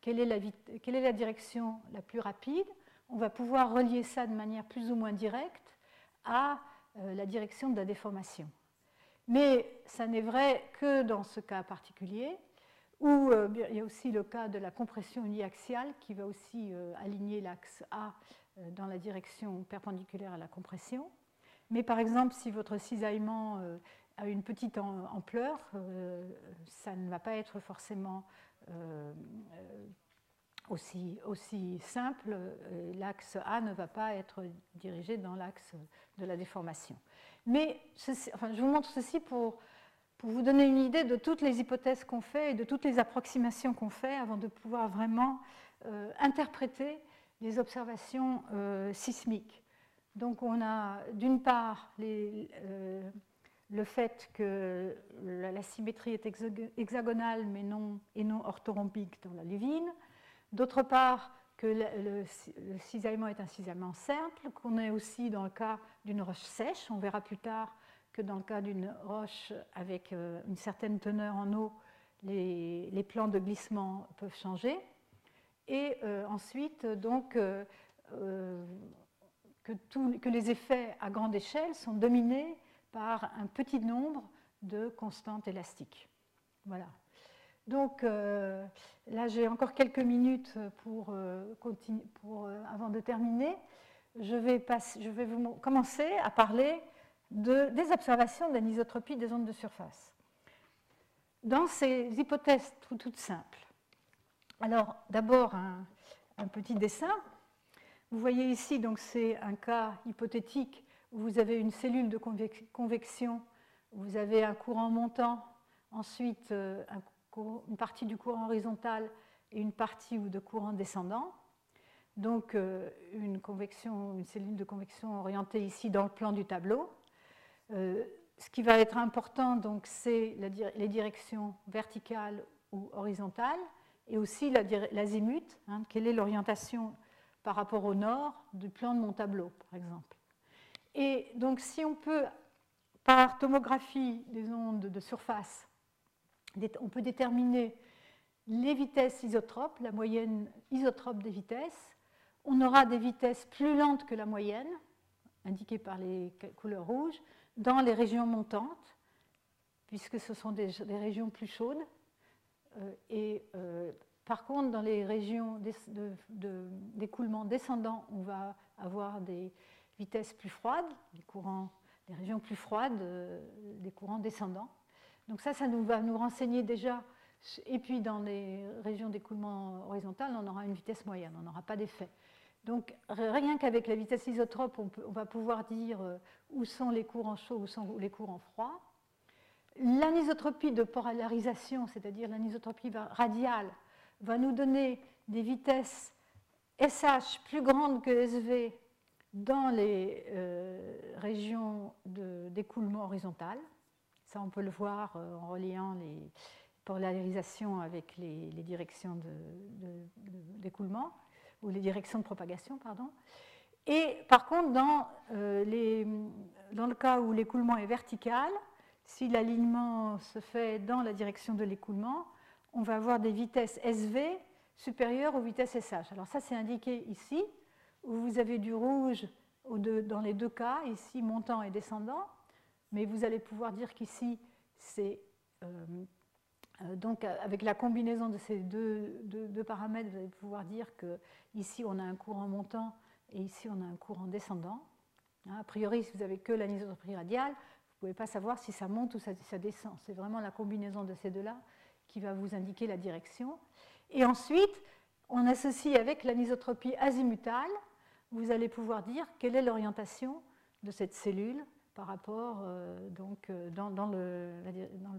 quelle est, la, quelle est, la, direction la plus rapide, on va pouvoir relier ça de manière plus ou moins directe à euh, la direction de la déformation. Mais ça n'est vrai que dans ce cas particulier, où euh, il y a aussi le cas de la compression uniaxiale qui va aussi euh, aligner l'axe A dans la direction perpendiculaire à la compression. Mais par exemple, si votre cisaillement euh, a une petite ampleur, euh, ça ne va pas être forcément euh, aussi, simple. L'axe A ne va pas être dirigé dans l'axe de la déformation. Mais je vous montre ceci pour vous donner une idée de toutes les hypothèses qu'on fait et de toutes les approximations qu'on fait avant de pouvoir vraiment interpréter les observations sismiques. Donc on a d'une part euh, le fait que la, symétrie est hexagonale mais non, et non orthorhombique dans la luvine. D'autre part que le, cisaillement est un cisaillement simple, qu'on est aussi dans le cas d'une roche sèche. On verra plus tard que dans le cas d'une roche avec euh, une certaine teneur en eau, les, plans de glissement peuvent changer. Et euh, ensuite, donc, que, les effets à grande échelle sont dominés par un petit nombre de constantes élastiques. Voilà. Donc euh, là, j'ai encore quelques minutes pour, euh, euh, avant de terminer. Je vais, vous commencer à parler de, des observations d'anisotropie des ondes de surface. Dans ces hypothèses toutes simples. Alors, d'abord, un petit dessin vous voyez ici, donc c'est un cas hypothétique où vous avez une cellule de convection, vous avez un courant montant, ensuite euh, une partie du courant horizontal et une partie de courant descendant. Donc euh, une, convection, une cellule de convection orientée ici dans le plan du tableau. Euh, ce qui va être important, donc, c'est les directions verticales ou horizontales, et aussi l'azimut, hein, quelle est l'orientation par rapport au nord du plan de mon tableau, par exemple. Et donc si on peut par tomographie des ondes de surface, on peut déterminer les vitesses isotropes, la moyenne isotrope des vitesses. On aura des vitesses plus lentes que la moyenne, indiquées par les couleurs rouges, dans les régions montantes, puisque ce sont des, régions plus chaudes. Euh, euh, par contre, dans les régions d'écoulement descendant, on va avoir des vitesses plus froides, des, courants, des régions plus froides, euh, des courants descendants. Donc ça, ça nous va nous renseigner déjà. Et puis dans les régions d'écoulement horizontal, on aura une vitesse moyenne, on n'aura pas d'effet. Donc rien qu'avec la vitesse isotrope, on, va pouvoir dire euh, où sont les courants chauds, où sont les courants froids. L'anisotropie de polarisation, c'est-à-dire l'anisotropie radiale, va nous donner des vitesses SH plus grandes que SV dans les euh, régions d'écoulement horizontal. Ça, on peut le voir euh, en reliant les polarisations avec les, directions d'écoulement, ou les directions de propagation, pardon. Et par contre, euh, dans le cas où l'écoulement est vertical, si l'alignement se fait dans la direction de l'écoulement, on va avoir des vitesses SV supérieures aux vitesses SH. Alors ça, c'est indiqué ici, où vous avez du rouge dans les deux cas, ici montant et descendant, mais vous allez pouvoir dire qu'ici, c'est euh, euh, donc avec la combinaison de ces deux, paramètres, vous allez pouvoir dire qu'ici on a un courant montant et ici on a un courant descendant. Hein, a priori, si vous n'avez que l'anisotropie radiale, vous ne pouvez pas savoir si ça monte ou ça, ça descend. C'est vraiment la combinaison de ces deux-là qui va vous indiquer la direction. Et ensuite, on associe avec l'anisotropie azimutale, vous allez pouvoir dire quelle est l'orientation de cette cellule par rapport euh, donc, euh, dans, le,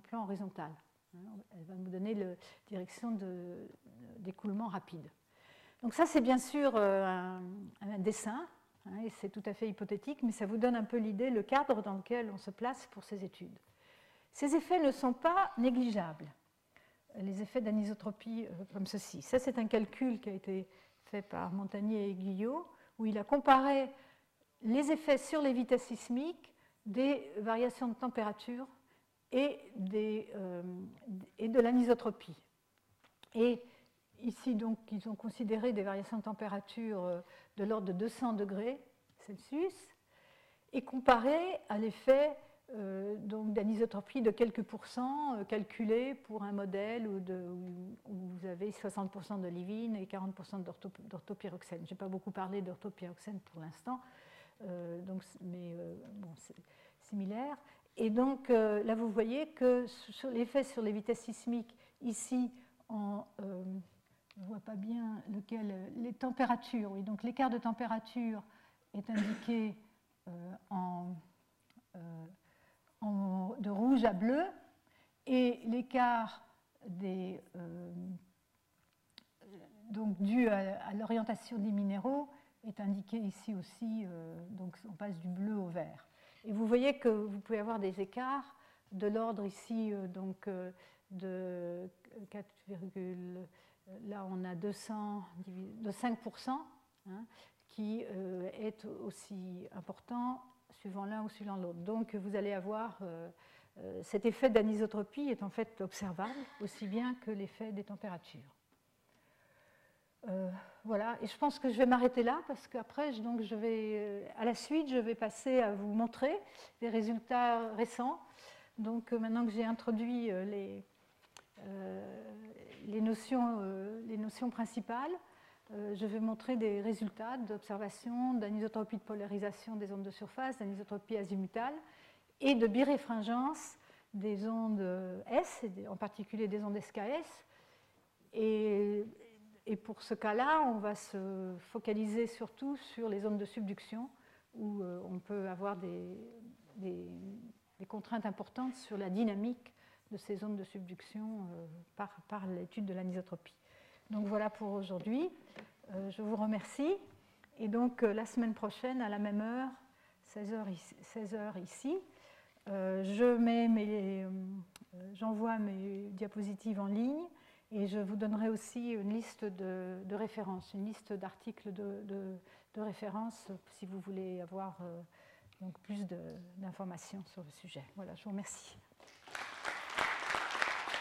plan horizontal. Elle va nous donner la direction d'écoulement rapide. Donc ça, c'est bien sûr euh, un, dessin, hein, et c'est tout à fait hypothétique, mais ça vous donne un peu l'idée, le cadre dans lequel on se place pour ces études. Ces effets ne sont pas négligeables, les effets d'anisotropie comme ceci. Ça, c'est un calcul qui a été fait par Montagnier et Guyot, où il a comparé les effets sur les vitesses sismiques des variations de température et, euh, et de l'anisotropie. Et ici, donc, ils ont considéré des variations de température euh, de l'ordre de 200 degrés Celsius et comparé à l'effet euh, d'anisotropie de quelques pourcents calculé pour un modèle où, vous avez 60% de livine et 40% d'orthopyroxène. Je n'ai pas beaucoup parlé d'orthopyroxène pour l'instant, donc, mais bon, similaire. Et donc euh, là, vous voyez que sur l'effet sur les vitesses sismiques, ici, en, euh, on ne voit pas bien lequel, les températures, oui, donc l'écart de température est indiqué euh, de rouge à bleu, et l'écart des, donc dû à, l'orientation des minéraux est indiqué ici aussi, donc on passe du bleu au vert. Et vous voyez que vous pouvez avoir des écarts de l'ordre ici euh, donc, euh, de 4, là on a 200, de 5%, hein, qui euh, est aussi important suivant l'un ou suivant l'autre. Donc vous allez avoir cet effet d'anisotropie est en fait observable aussi bien que l'effet des températures. Euh, voilà, et je pense que je vais m'arrêter là parce qu'après, donc, je vais, euh, à la suite, je vais passer à vous montrer les résultats récents. Donc euh, maintenant que j'ai introduit les, les, notions, les notions principales, je vais montrer des résultats d'observation d'anisotropie de polarisation des ondes de surface, d'anisotropie azimutale et de biréfringence des ondes S, en particulier des ondes SKS. Et pour ce cas-là, on va se focaliser surtout sur les zones de subduction où euh, on peut avoir des, contraintes importantes sur la dynamique de ces zones de subduction euh, par, l'étude de l'anisotropie. Donc voilà pour aujourd'hui. Euh, je vous remercie. Et donc la semaine prochaine, à la même heure, 16h ici, 16 ici je j'envoie mes diapositives en ligne. Et je vous donnerai aussi une liste de, références, une liste d'articles de, de, si vous voulez avoir euh, donc plus d'informations sur le sujet. Voilà, je vous remercie.